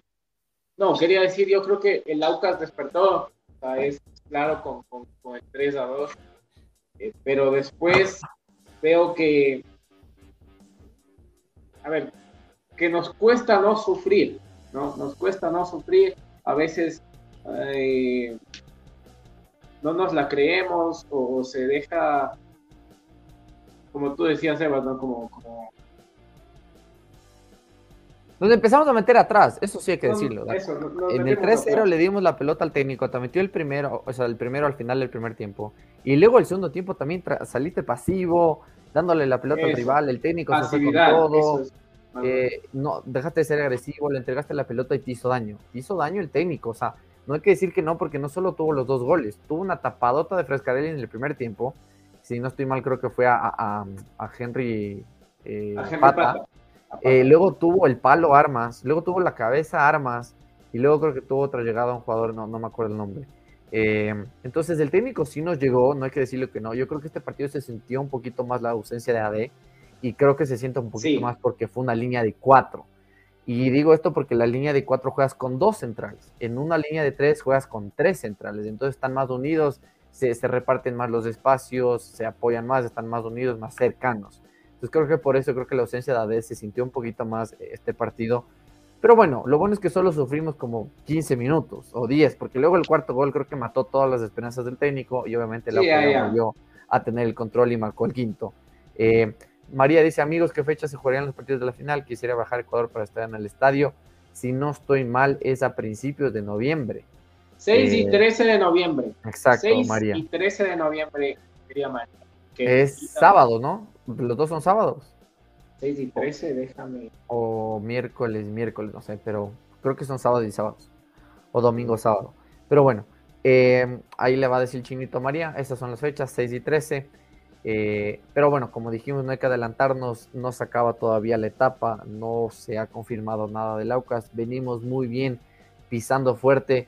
no, quería decir, yo creo que el Aucas despertó, o sea, es claro con, con- con el 3 a 2, eh, pero después veo que, a ver, que nos cuesta no sufrir, ¿no? Nos cuesta no sufrir, a veces eh, no nos la creemos o, se deja, como tú decías, Sebas, ¿no? Como, como Nos empezamos a meter atrás, eso sí hay que no, decirlo. eso, no- En el metemos 3-0 atrás. le dimos la pelota al técnico, te metió el primero, o sea, el primero al final del primer tiempo. Y luego el segundo tiempo también saliste pasivo, dándole la pelota al rival, el técnico se fue con pasividad, todo. eso es. Eh, no, dejaste de ser agresivo, le entregaste la pelota y te hizo daño. Te hizo daño el técnico, o sea, no hay que decir que no, porque no solo tuvo los dos goles, tuvo una tapadota de Frescarelli en el primer tiempo, si no estoy mal, creo que fue a, a, a Henry, eh, A Henry Pata. Pata. Eh, luego tuvo el palo Armas, luego tuvo la cabeza Armas y luego creo que tuvo otra llegada a un jugador, no, no me acuerdo el nombre. Eh, entonces el técnico sí nos llegó, no hay que decirlo que no. Yo creo que este partido se sintió un poquito más la ausencia de AD y creo que se siente un poquito Sí. más porque fue una línea de cuatro. Y digo esto porque la línea de cuatro juegas con dos centrales. En una línea de tres juegas con tres centrales. Entonces están más unidos, se, se reparten más los espacios, se apoyan más, están más unidos, más cercanos. Entonces creo que por eso creo que la ausencia de AD se sintió un poquito más eh, este partido. Pero bueno, lo bueno es que solo sufrimos como 15 minutos o 10, porque luego el cuarto gol creo que mató todas las esperanzas del técnico y obviamente la Sí, volvió a tener el control y marcó el quinto. Eh, María dice, amigos, ¿qué fecha se jugarían los partidos de la final? Quisiera bajar a Ecuador para estar en el estadio. Si no estoy mal, es a principios de noviembre. 6 y Eh, 13 de noviembre. Exacto, 6 María. y 13 de noviembre, quería María. Que- Es sábado, ¿no? Los dos son sábados. 6 y 13, déjame. o miércoles, miércoles, no sé, pero creo que son sábados y sábados, o domingo, sábado. Pero bueno, eh, ahí le va a decir Chinito María, esas son las fechas, 6 y 13. Eh, pero bueno, como dijimos, no hay que adelantarnos, no se acaba todavía la etapa, no se ha confirmado nada del Aucas, venimos muy bien, pisando fuerte,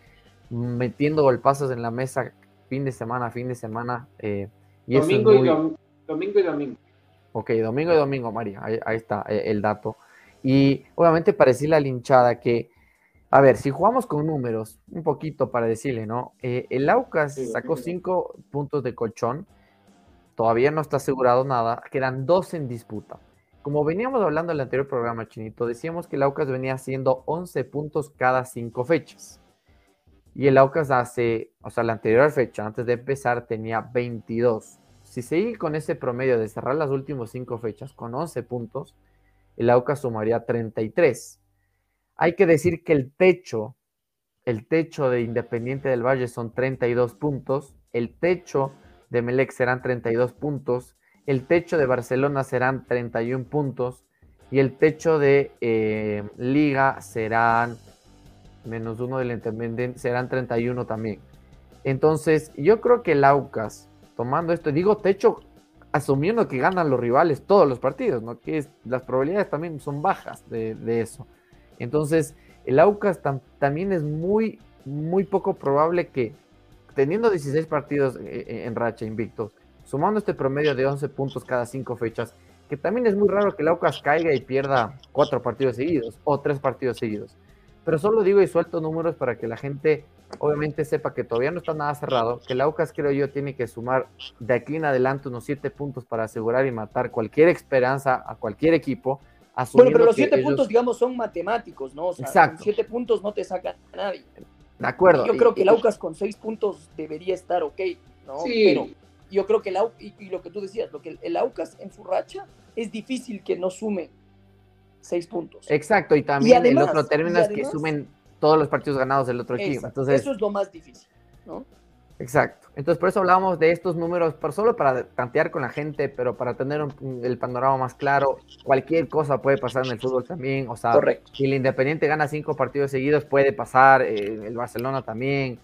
metiendo golpazos en la mesa fin de semana, fin de semana. eh, y es Domingo, y dom- domingo y domingo. Ok, domingo y domingo, María, ahí, ahí está eh, el dato. Y obviamente para decirle a la hinchada que, a ver, si jugamos con números, un poquito para decirle, ¿no? Eh, el Aucas sacó cinco puntos de colchón, todavía no está asegurado nada, quedan dos en disputa. Como veníamos hablando en el anterior programa, Chinito, decíamos que el Aucas venía haciendo 11 puntos cada cinco fechas. Y el Aucas hace, o sea, la anterior fecha, antes de empezar, tenía 22. Si sigue con ese promedio de cerrar las últimas cinco fechas con 11 puntos, el Aucas sumaría 33. Hay que decir que el techo, el techo de Independiente del Valle son 32 puntos, el techo de Melec serán 32 puntos, el techo de Barcelona serán 31 puntos y el techo de eh, Liga serán menos uno del Independiente, serán 31 también. Entonces, yo creo que el Aucas, tomando esto, digo techo, asumiendo que ganan los rivales todos los partidos, ¿no? Que las probabilidades también son bajas de, eso. Entonces, el Aucas tam- también es muy, muy poco probable que, teniendo 16 partidos eh, eh, en racha invictos, sumando este promedio de 11 puntos cada 5 fechas, que también es muy raro que el Aucas caiga y pierda 4 partidos seguidos o 3 partidos seguidos. Pero solo digo y suelto números para que la gente obviamente sepa que todavía no está nada cerrado, que el Aucas creo yo tiene que sumar de aquí en adelante unos 7 puntos para asegurar y matar cualquier esperanza a cualquier equipo. Bueno, pero los siete ellos- puntos, digamos, son matemáticos, ¿no? O sea, Exacto. siete puntos no te saca nadie. De acuerdo. Yo y- creo que el y- Aucas con seis puntos debería estar ok, ¿no? Sí. Pero yo creo que el Au- y, y lo que tú decías, lo que el, el Aucas en su racha es difícil que no sume seis puntos. Exacto, y también además- el otro término es que sumen todos los partidos ganados del otro equipo. Entonces, Eso es lo más difícil, ¿no? Exacto. Entonces, por eso hablábamos de estos números, por solo para tantear con la gente, pero para tener un- el panorama más claro. Cualquier cosa puede pasar en el fútbol también. O sea, Correcto. si el Independiente gana cinco partidos seguidos, puede pasar. eh, el Barcelona también.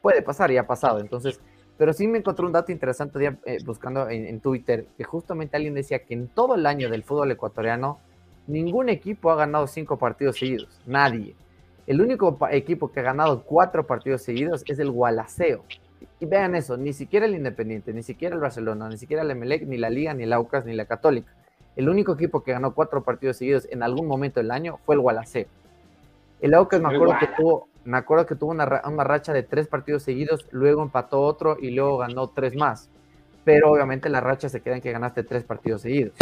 Puede pasar y ha pasado. Entonces, pero sí me encontré un dato interesante día, eh, buscando en, en Twitter, que justamente alguien decía que en todo el año del fútbol ecuatoriano, ningún equipo ha ganado cinco partidos seguidos. Nadie. El único equipo que ha ganado cuatro partidos seguidos es el Gualaceo. Y vean eso, ni siquiera el Independiente, ni siquiera el Barcelona, ni siquiera el Emelec, ni la Liga, ni el Aucas, ni la Católica. El único equipo que ganó cuatro partidos seguidos en algún momento del año fue el Gualaceo. El Aucas me acuerdo que tuvo, me acuerdo que tuvo una, una racha de tres partidos seguidos, luego empató otro y luego ganó tres más. Pero obviamente la racha se queda en que ganaste tres partidos seguidos.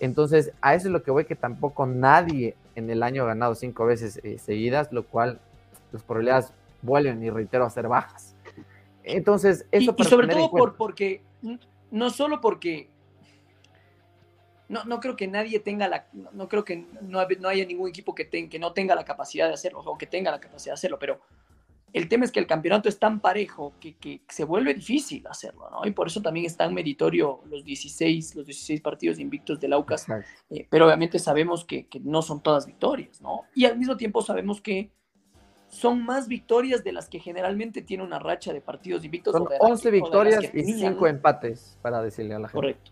Entonces, a eso es lo que voy, que tampoco nadie en el año ha ganado cinco veces eh, seguidas, lo cual las probabilidades vuelven, y reitero, a ser bajas. Entonces, Y, eso y para sobre todo por, porque, no solo porque, no, no creo que nadie tenga la, no, no creo que no, no haya ningún equipo que, ten- que no tenga la capacidad de hacerlo, o que tenga la capacidad de hacerlo, pero el tema es que el campeonato es tan parejo que, que se vuelve difícil hacerlo, ¿no? Y por eso también es tan meritorio los 16, los 16 partidos invictos del Aucas, eh, pero obviamente sabemos que, que no son todas victorias, ¿no? Y al mismo tiempo sabemos que son más victorias de las que generalmente tiene una racha de partidos invictos. Son o de 11 que- o de las victorias y tenían, 5 empates, para decirle a la gente. Correcto.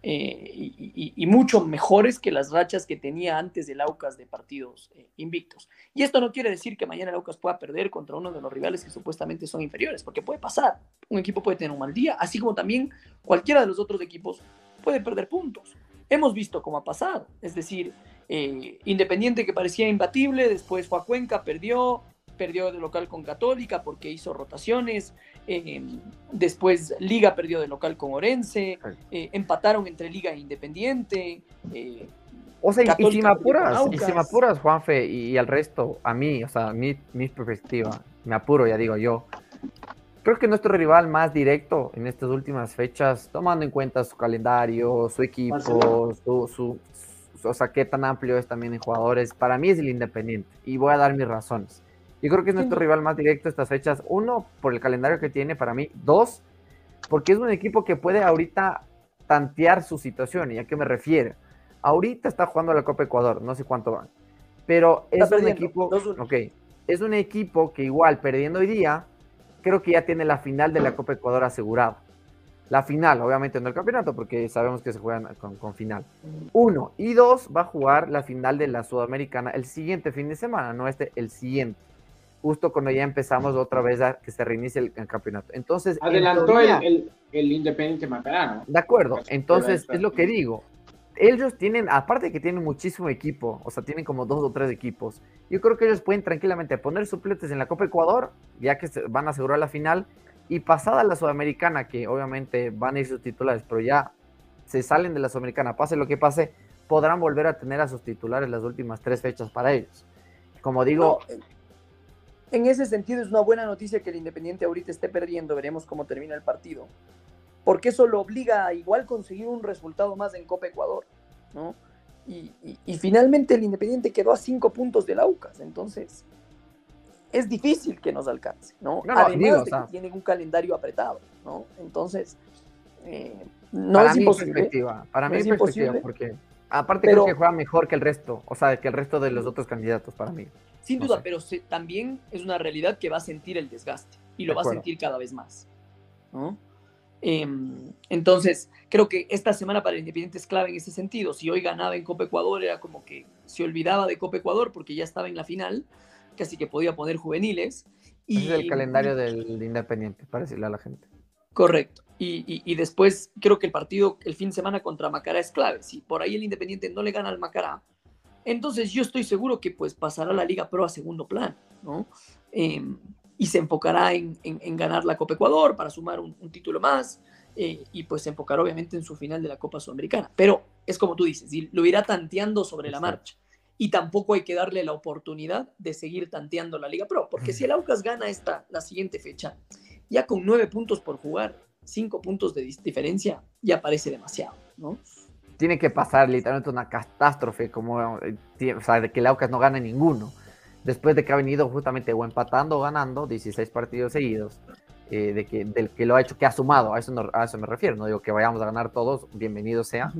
Eh, y, y- y mucho mejores que las rachas que tenía antes del Aucas de partidos eh, invictos. Y esto no quiere decir que mañana el Aucas pueda perder contra uno de los rivales que supuestamente son inferiores, porque puede pasar. Un equipo puede tener un mal día, así como también cualquiera de los otros equipos puede perder puntos. Hemos visto cómo ha pasado. Es decir, eh, Independiente que parecía imbatible, después fue a Cuenca, perdió, perdió de local con Católica porque hizo rotaciones, eh, después Liga perdió de local con Orense, eh, empataron entre Liga e Independiente. eh, O sea, y- y, si me apuras, y si me apuras, Juanfe, y, y al resto, a mí, o sea, mi, mi perspectiva, me apuro, ya digo yo. Creo que nuestro rival más directo en estas últimas fechas, tomando en cuenta su calendario, su equipo, su, su, su- o sea, qué tan amplio es también en jugadores, para mí es el Independiente, y voy a dar mis razones. Yo creo que es nuestro rival más directo estas fechas, uno, por el calendario que tiene para mí, dos, porque es un equipo que puede ahorita tantear su situación, ¿y a qué me refiero? Ahorita está jugando la Copa Ecuador, no sé cuánto van. Pero es un equipo. 2-1. Ok. Es un equipo que igual perdiendo hoy día, creo que ya tiene la final de la Copa Ecuador asegurada. La final, obviamente no el campeonato, porque sabemos que se juegan con, con final. Uno. Y dos, va a jugar la final de la Sudamericana el siguiente fin de semana, no este, el siguiente. Justo cuando ya empezamos otra vez a que se reinicie el, el campeonato. Entonces. en Adelantó teoría- el, el, el Independiente Matarano. de acuerdo, entonces es lo que digo. Ellos tienen, aparte de que tienen muchísimo equipo, o sea, tienen como dos o tres equipos. Yo creo que ellos pueden tranquilamente poner suplentes en la Copa Ecuador, ya que van a asegurar la final, y pasada la Sudamericana, que obviamente van a ir sus titulares, pero ya se salen de la Sudamericana, pase lo que pase, podrán volver a tener a sus titulares las últimas tres fechas para ellos. Como digo, en ese sentido es una buena noticia que el Independiente ahorita esté perdiendo, veremos cómo termina el partido. Porque eso lo obliga a igual conseguir un resultado más en Copa Ecuador, ¿no? Y, y- y finalmente el Independiente quedó a cinco puntos del Aucas, entonces es difícil que nos alcance, ¿no? No, no, Además digo, de o sea- que tienen un calendario apretado, ¿no? Entonces, eh, no para es mi imposible. perspectiva, para No mi es perspectiva, imposible. porque aparte Pero- creo que juega mejor que el resto, o sea, que el resto de los otros candidatos para mí. Sin No duda, sé. pero se- también es una realidad que va a sentir el desgaste y De lo va a acuerdo. sentir cada vez más. ¿no? Em, entonces, creo que esta semana para el Independiente es clave en ese sentido. Si hoy ganaba en Copa Ecuador, era como que se olvidaba de Copa Ecuador porque ya estaba en la final, casi que podía poner juveniles. Y, es el calendario del Independiente, para decirle a la gente. Correcto. Y, y- y después creo que el partido, el fin de semana contra Macará es clave. Si por ahí el Independiente no le gana al Macará, entonces yo estoy seguro que pues pasará la Liga Pro a segundo plano, ¿no? Em, y se enfocará en, en- en ganar la Copa Ecuador para sumar un, un título más eh, y pues se enfocará obviamente en su final de la Copa Sudamericana. Pero es como tú dices, y lo irá tanteando sobre la marcha. Y tampoco hay que darle la oportunidad de seguir tanteando la Liga Pro, porque si el Aucas gana esta, la siguiente fecha, ya con nueve puntos por jugar, cinco puntos de diferencia, ya parece demasiado, ¿no? Tiene que pasar literalmente una catástrofe, como eh, o sea, de que el Aucas no gane ninguno. Después de que ha venido justamente o empatando o ganando 16 partidos seguidos, eh, de que, del que lo ha hecho, que ha sumado, a eso, no- a eso me refiero. No digo que vayamos a ganar todos, bienvenido sea,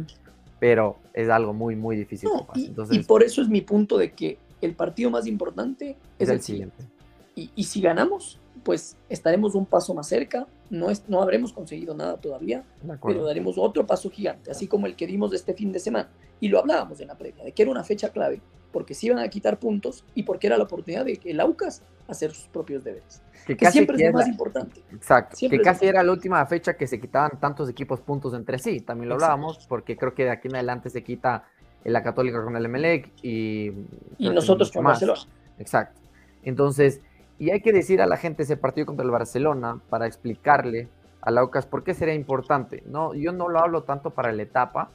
pero es algo muy, muy difícil. No, que pase. y, Entonces, y por eso es mi punto de que el partido más importante es es el siguiente. siguiente. Y, y si ganamos, pues estaremos un paso más cerca. No, es, no habremos conseguido nada todavía, pero daremos otro paso gigante, así como el que dimos este fin de semana. Y lo hablábamos en la previa, de que era una fecha clave, porque se iban a quitar puntos y porque era la oportunidad de que el Aucas hacer sus propios deberes. Que siempre es lo más importante. Exacto, Siempre que casi era la última fecha que se quitaban tantos equipos puntos entre sí, también lo Exacto. hablábamos, porque creo que de aquí en adelante se quita la Católica con el Emelec y... Y nosotros con más. Barcelona. Exacto. Entonces, y hay que decir a la gente ese partido contra el Barcelona para explicarle a Laucas por qué sería importante. No, yo no lo hablo tanto para la etapa.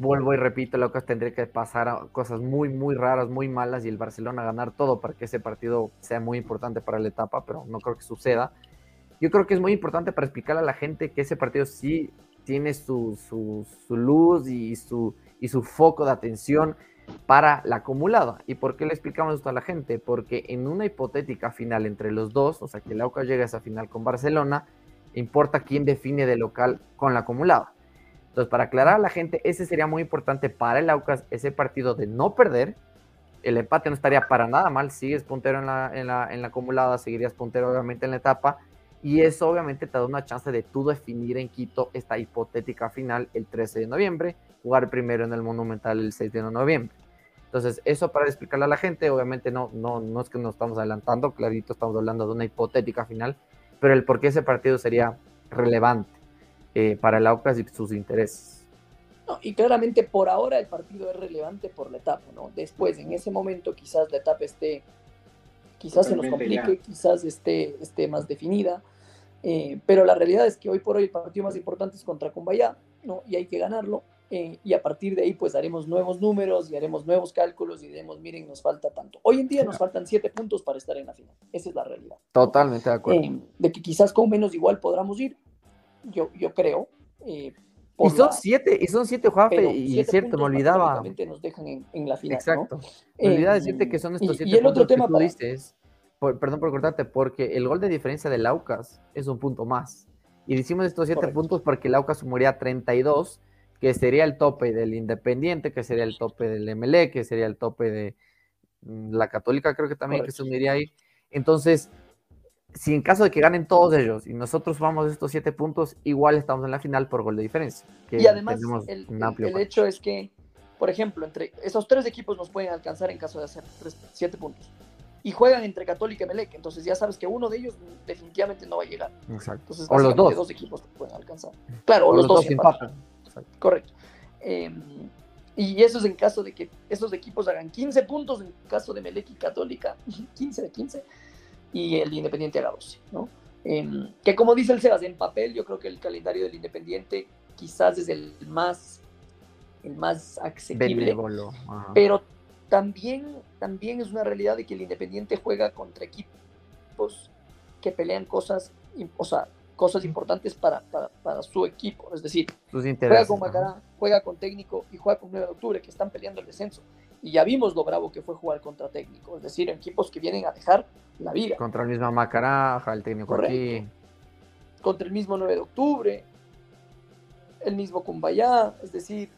Vuelvo y repito, Laucas tendría que pasar a cosas muy, muy raras, muy malas y el Barcelona ganar todo para que ese partido sea muy importante para la etapa, pero no creo que suceda. Yo creo que es muy importante para explicarle a la gente que ese partido sí tiene su, su, su luz y su, y su foco de atención para la acumulada. ¿Y por qué le explicamos esto a la gente? Porque en una hipotética final entre los dos, o sea, que el Aucas llegue a esa final con Barcelona, importa quién define de local con la acumulada. Entonces, para aclarar a la gente, ese sería muy importante para el Aucas, ese partido de no perder. El empate no estaría para nada mal, sigues puntero en la, en la, en la acumulada, seguirías puntero obviamente en la etapa, y eso obviamente te da una chance de tú definir en Quito esta hipotética final el 13 de noviembre, jugar primero en el Monumental el 6 de noviembre. Entonces, eso para explicarle a la gente, obviamente no, no, no es que nos estamos adelantando, clarito estamos hablando de una hipotética final, pero el por qué ese partido sería relevante eh, para el Aucas y sus intereses. No, y claramente por ahora el partido es relevante por la etapa, ¿no? Después, en ese momento, quizás la etapa esté, quizás se nos complique, quizás esté, esté más definida, eh, pero la realidad es que hoy por hoy el partido más importante es contra Cumbayá, ¿no? Y hay que ganarlo. Eh, y a partir de ahí, pues haremos nuevos números y haremos nuevos cálculos y diremos, miren, nos falta tanto. Hoy en día nos faltan siete puntos para estar en la final. Esa es la realidad. Totalmente de acuerdo. Eh, de que quizás con menos igual podamos ir, yo, yo creo. Y son siete, y son siete, Juanfe, y es cierto, me olvidaba. nos dejan en, la final. Exacto. Me olvidaba decirte que son estos siete y el otro tema que tú dices, perdón por cortarte, porque el gol de diferencia del Aucas es un punto más. Y decimos estos siete puntos porque el Aucas sumaría 32, que sería el tope del Independiente, que sería el tope del MLE, que sería el tope de mm, la Católica, creo que también que se uniría ahí. Entonces, si en caso de que ganen todos ellos y nosotros vamos estos siete puntos, igual estamos en la final por gol de diferencia. y además, el, hecho es que, por ejemplo, entre esos tres equipos nos pueden alcanzar en caso de hacer siete puntos. Y juegan entre Católica y Melec, entonces ya sabes que uno de ellos definitivamente no va a llegar. Exacto. o los dos. dos equipos pueden alcanzar. Claro, o, los, dos, Correcto. Em, y eso es en caso de que esos equipos hagan 15 puntos, en caso de Melec y Católica, 15 de 15 y el Independiente haga 12, ¿no? Em, que como dice el Sebas, en papel yo creo que el calendario del Independiente quizás es el más, el más accesible, pero también, también es una realidad de que el Independiente juega contra equipos que pelean cosas, o sea, cosas importantes para, para, para su equipo, es decir, juega con Macará, juega con técnico y juega con 9 de octubre, que están peleando el descenso. Y ya vimos lo bravo que fue jugar contra técnicos, es decir, equipos que vienen a dejar la vida. Contra el mismo Macaraja, el técnico aquí. Contra el mismo 9 de octubre, el mismo Cumbayá, es decir,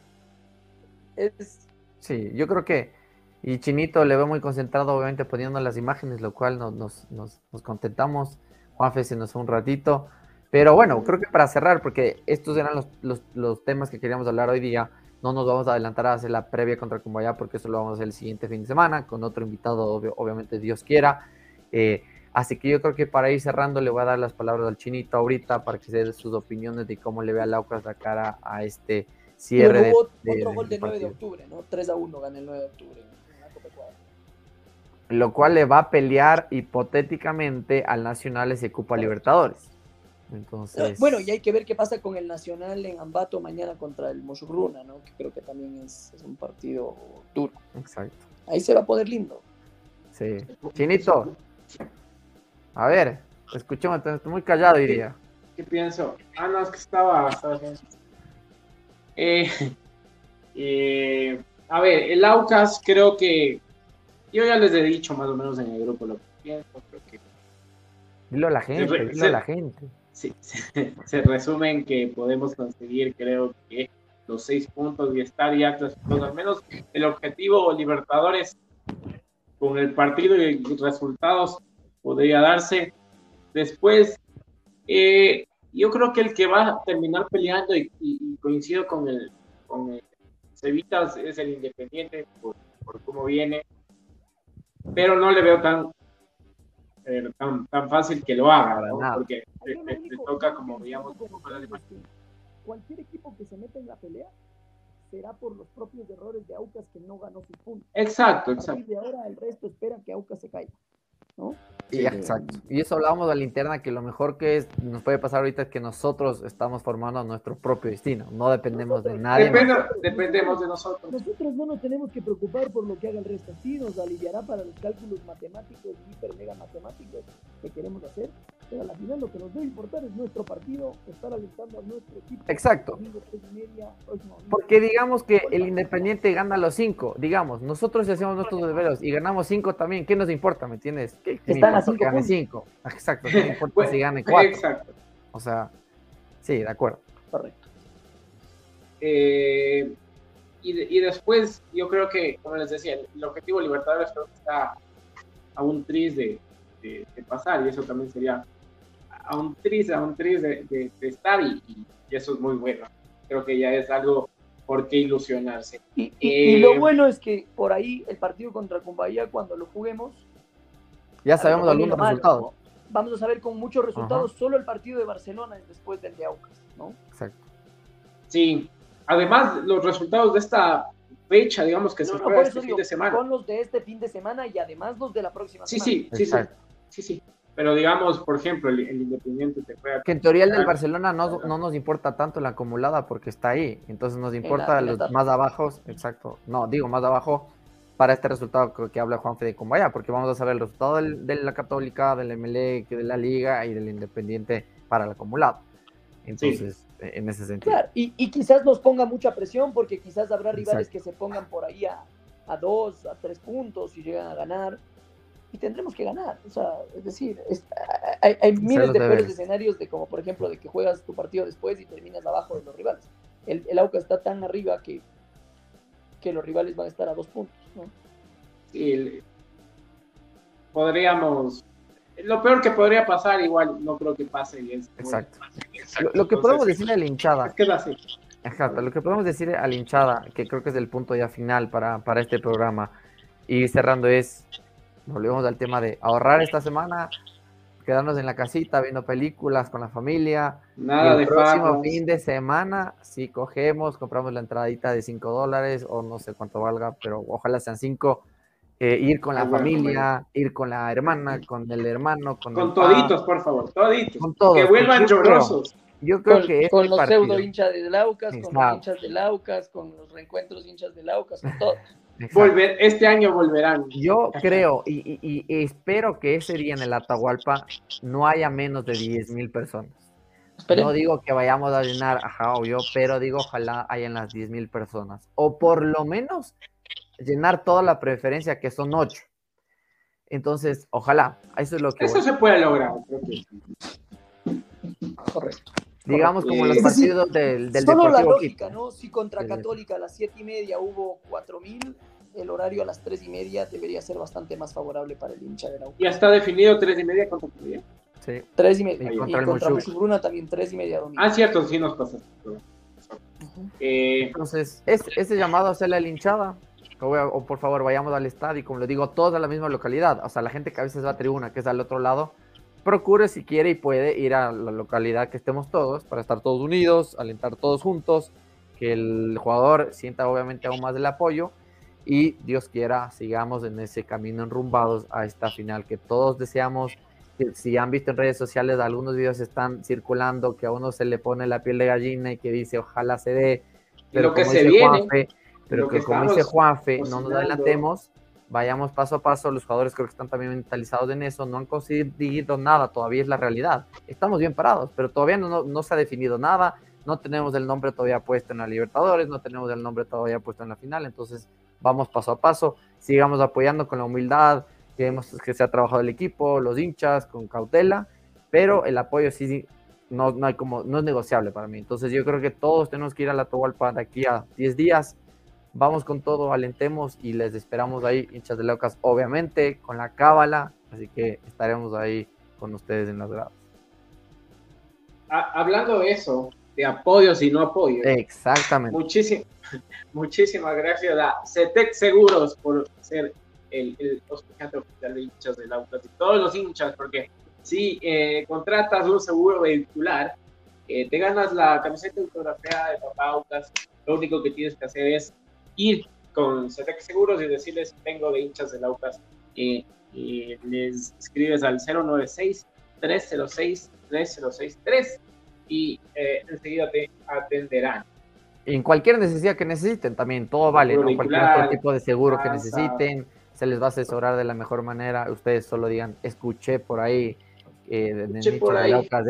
es... Sí, yo creo que, y Chinito le veo muy concentrado, obviamente poniendo las imágenes, lo cual nos, nos, nos, nos contentamos. Juanfe se nos fue un ratito. Pero bueno, creo que para cerrar, porque estos eran los, los, los temas que queríamos hablar hoy día, no nos vamos a adelantar a hacer la previa contra Cumbayá porque eso lo vamos a hacer el siguiente fin de semana con otro invitado, obviamente Dios quiera. Eh, así que yo creo que para ir cerrando le voy a dar las palabras al chinito ahorita para que se dé sus opiniones de cómo le ve a Laucas la cara a este cierre hubo de, otro gol del 9 de octubre, ¿no? 3 a 1 gana el 9 de octubre. Lo cual le va a pelear hipotéticamente al Nacional ese Copa Libertadores. Entonces... Bueno, y hay que ver qué pasa con el Nacional en Ambato mañana contra el Mosugruna, ¿no? Que creo que también es, un partido duro. Exacto. Ahí se va a poder lindo. Sí. Chinito. A ver, escuchemos, estoy muy callado diría. ¿Qué, pienso? Ah, no, es que estaba... Eh, eh, a ver, el Aucas creo que... Yo ya les he dicho más o menos en el grupo lo que pienso, creo que... Dilo a la gente, dilo a la gente sí, se, resumen que podemos conseguir, creo que los seis puntos y estar ya clasificados, al menos el objetivo Libertadores con el partido y resultados podría darse. Después, eh, yo creo que el que va a terminar peleando y, coincido con el, con el Cevitas es el Independiente por, por cómo viene, pero no le veo tan tan, tan fácil que lo haga, Porque te, toca, como veíamos, cualquier equipo que se meta en la pelea será por los propios errores de Aucas que no ganó su punto. Exacto, exacto. Y ahora el resto espera que Aucas se caiga. ¿no? Exacto. Y eso hablábamos de la interna, que lo mejor que es, nos puede pasar ahorita es que nosotros estamos formando nuestro propio destino, no dependemos de nadie. dependemos de nosotros. Nosotros no nos tenemos que preocupar por lo que haga el resto, sí nos aliviará para los cálculos matemáticos, hiper mega matemáticos que queremos hacer, pero al final lo que nos debe importar es nuestro partido, estar alentando a nuestro equipo. Exacto. Porque digamos que el Independiente gana los cinco, digamos, nosotros hacemos nuestros deberes y ganamos cinco también, ¿qué nos importa? ¿Me entiendes? ¿Qué, Están a cinco que gane cinco. Exacto, ¿qué importa si gane cuatro? Exacto. O sea, sí, de acuerdo. Correcto. Eh, y, después yo creo que, como les decía, el, objetivo Libertadores creo que está a un tris de, pasar y eso también sería a un tris, a un tris de, estar y, eso es muy bueno. Creo que ya es algo por qué ilusionarse. Y, y, lo eh, bueno es que por ahí el partido contra Cumbaya, cuando lo juguemos, ya sabemos algunos resultados. Vamos a saber con muchos resultados. Solo el partido de Barcelona es después del de Aucas, ¿no? Exacto. Sí. Además, los resultados de esta fecha, digamos que se juega este fin de semana. Son los de este fin de semana y además los de la próxima sí, semana. Sí, sí, sí, sí, sí. Pero digamos, por ejemplo, el, Independiente te juega. Que en teoría el del Barcelona no, no, nos importa tanto la acumulada porque está ahí. Entonces nos importa los más abajo. Exacto. No, digo más abajo para este resultado que, habla Juan Fede Cumbaya, porque vamos a saber el resultado de la Católica, del MLE, de la Liga y del Independiente para el acumulado. Entonces, en ese sentido. Claro, y, y, quizás nos ponga mucha presión, porque quizás habrá rivales que se pongan por ahí a, a, dos, a tres puntos y llegan a ganar. Y tendremos que ganar. O sea, es decir, hay, miles de peores escenarios de como, por ejemplo, de que juegas tu partido después y terminas abajo de los rivales. El, el AUCA está tan arriba que, que los rivales van a estar a dos puntos. Sí, podríamos. Lo peor que podría pasar, igual no creo que pase. Exacto. Lo, que podemos decir a la hinchada. Exacto, lo que podemos decir a la hinchada, que creo que es el punto ya final para, para este programa, y cerrando es, volvemos al tema de ahorrar esta semana, quedarnos en la casita viendo películas con la familia. Nada el próximo fin de semana, si cogemos, compramos la entradita de 5 dólares o no sé cuánto valga, pero ojalá sean 5. Eh, ir con la familia, ir con la hermana, con el hermano, con, con toditos, por favor, toditos. Con todos. Que vuelvan llorosos. Yo creo con, que con los pseudo hinchas de Laucas, con los hinchas de Laucas, con los reencuentros hinchas de Laucas, con Volver, este año volverán. Yo creo y, espero que ese día en el Atahualpa no haya menos de 10 mil personas. No digo que vayamos a llenar, ajá, obvio, pero digo ojalá hayan las 10 mil personas. O por lo menos llenar toda la preferencia, que son 8. Entonces, ojalá, eso es lo que... Eso se puede lograr. Correcto. Digamos como los partidos del, del Solo la lógica, ¿no? Si contra Católica a las siete y media hubo cuatro mil, el horario a las tres y media debería ser bastante más favorable para el hincha de la ¿Ya está definido tres y media contra? Sí. Tres y media. Y, contra, y contra también tres y media domingo. Ah, cierto, sí nos pasa. Eh, Entonces, ese llamado a hacerle a la hinchada, o, por favor vayamos al estadio, y como le digo, todos a la misma localidad. O sea, la gente que a veces va a tribuna, que es al otro lado, procure si quiere y puede ir a la localidad que estemos todos para estar todos unidos, alentar todos juntos, que el jugador sienta obviamente aún más el apoyo y Dios quiera sigamos en ese camino enrumbados a esta final que todos deseamos. Si han visto en redes sociales, algunos videos están circulando que a uno se le pone la piel de gallina y que dice ojalá se dé, pero que se viene, pero que, como dice Juanfe, no nos adelantemos vayamos paso a paso, los jugadores creo que están también mentalizados en eso, no han conseguido nada, todavía es la realidad. Estamos bien parados, pero todavía no, no, se ha definido nada, no tenemos el nombre todavía puesto en la Libertadores, no tenemos el nombre todavía puesto en la final, entonces vamos paso a paso, sigamos apoyando con la humildad que, hemos, que se ha trabajado el equipo, los hinchas, con cautela, pero el apoyo sí no, no, hay como, no es negociable para mí. Entonces yo creo que todos tenemos que ir a la Tohualpa de aquí a 10 días, Vamos con todo, alentemos y les esperamos ahí, hinchas de Locas, obviamente, con la cábala. Así que estaremos ahí con ustedes en las gradas. Hablando de eso, de apoyos y no apoyos. Exactamente. Muchísimas, muchísimas gracias a CETEC Seguros por ser el, el oficial de hinchas de Laucas y todos los hinchas, porque si eh, contratas un seguro vehicular, eh, te ganas la camiseta autografiada de Papaucas, lo único que tienes que hacer es ir con CETEC Seguros y decirles, vengo de hinchas del Aucas, y les escribes al 096-306-3063 y eh, enseguida te atenderán. En cualquier necesidad que necesiten también, todo vale, ¿no? cualquier tipo de seguro que necesiten, se les va a asesorar de la mejor manera. Ustedes solo digan, escuché por ahí, eh, de, de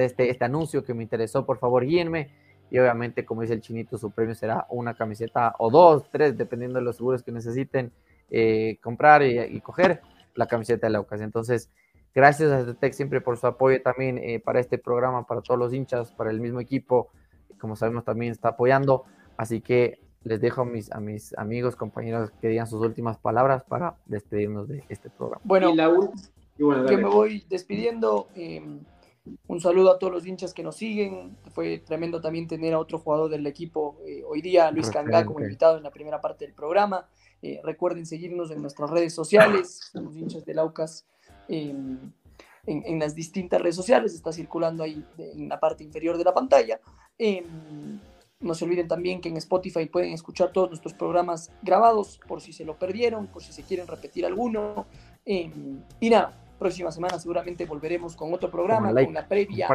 este, este anuncio que me interesó, por favor, guíenme y obviamente, como dice el chinito, su premio será una camiseta o dos, tres, dependiendo de los seguros que necesiten eh, comprar y, coger la camiseta de la ocasión. Entonces, gracias a Zetec siempre por su apoyo también eh, para este programa, para todos los hinchas, para el mismo equipo, como sabemos también está apoyando. Así que les dejo a mis, a mis amigos, compañeros que digan sus últimas palabras para despedirnos de este programa. Bueno, Y la y bueno, yo dale. me voy despidiendo. eh, un saludo a todos los hinchas que nos siguen. Fue tremendo también tener a otro jugador del equipo eh, hoy día, Luis Cangá, como invitado en la primera parte del programa. Eh, recuerden seguirnos en nuestras redes sociales, los hinchas del Aucas. eh, en, en las distintas redes sociales, está circulando ahí en la parte inferior de la pantalla. Eh, no se olviden también que en Spotify pueden escuchar todos nuestros programas grabados por si se lo perdieron, por si se quieren repetir alguno. Eh, y nada, próxima semana seguramente volveremos con otro programa, like, con la previa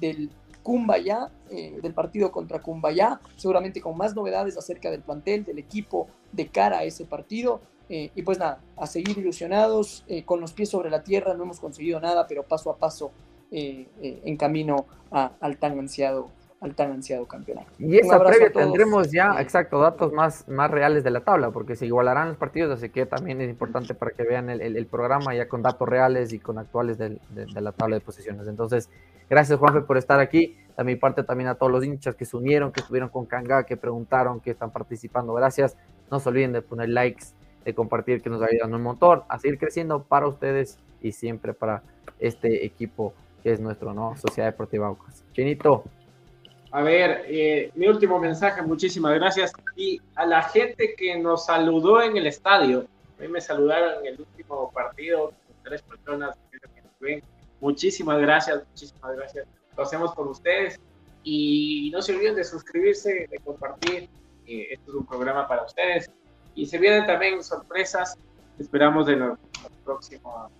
del Cumbayá, eh, del partido contra Cumbayá, seguramente con más novedades acerca del plantel, del equipo de cara a ese partido. Eh, y pues nada, a seguir ilusionados, eh, con los pies sobre la tierra, no hemos conseguido nada, pero paso a paso en camino a- al tan ansiado al tan ansiado campeonato. Y esa previa tendremos ya, exacto, datos más, más reales de la tabla, porque se igualarán los partidos, así que también es importante para que vean el, el- el programa ya con datos reales y con actuales de la tabla de posiciones. Entonces, gracias Juanfe por estar aquí. De mi parte también a todos los hinchas que se unieron, que estuvieron con Kanga, que preguntaron, que están participando. Gracias. No se olviden de poner likes, de compartir, que nos ayudan un montón a seguir creciendo para ustedes y siempre para este equipo que es nuestro, ¿no? Sociedad Deportiva Aucas. Chinito, A ver, eh, mi último mensaje, muchísimas gracias. Y a la gente que nos saludó en el estadio, a mí me saludaron en el último partido, tres personas que nos ven. Muchísimas gracias, muchísimas gracias. Lo hacemos por ustedes. Y no se olviden de suscribirse, de compartir. Eh, esto es un programa para ustedes. Y se vienen también sorpresas. Esperamos de los, los próximos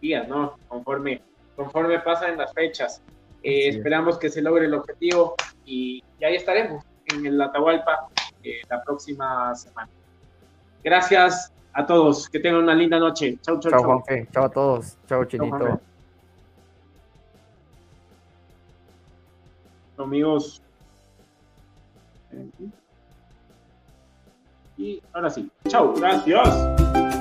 días, ¿no? Conforme, conforme pasan las fechas. Eh, esperamos que se logre el objetivo y, y ahí estaremos en el Atahualpa eh, la próxima semana. Gracias a todos, que tengan una linda noche. Chau, chau, chao chau. Juanfe, chao a todos, chao Chinito. Juanfe. Amigos. Y ahora sí. Chau, gracias.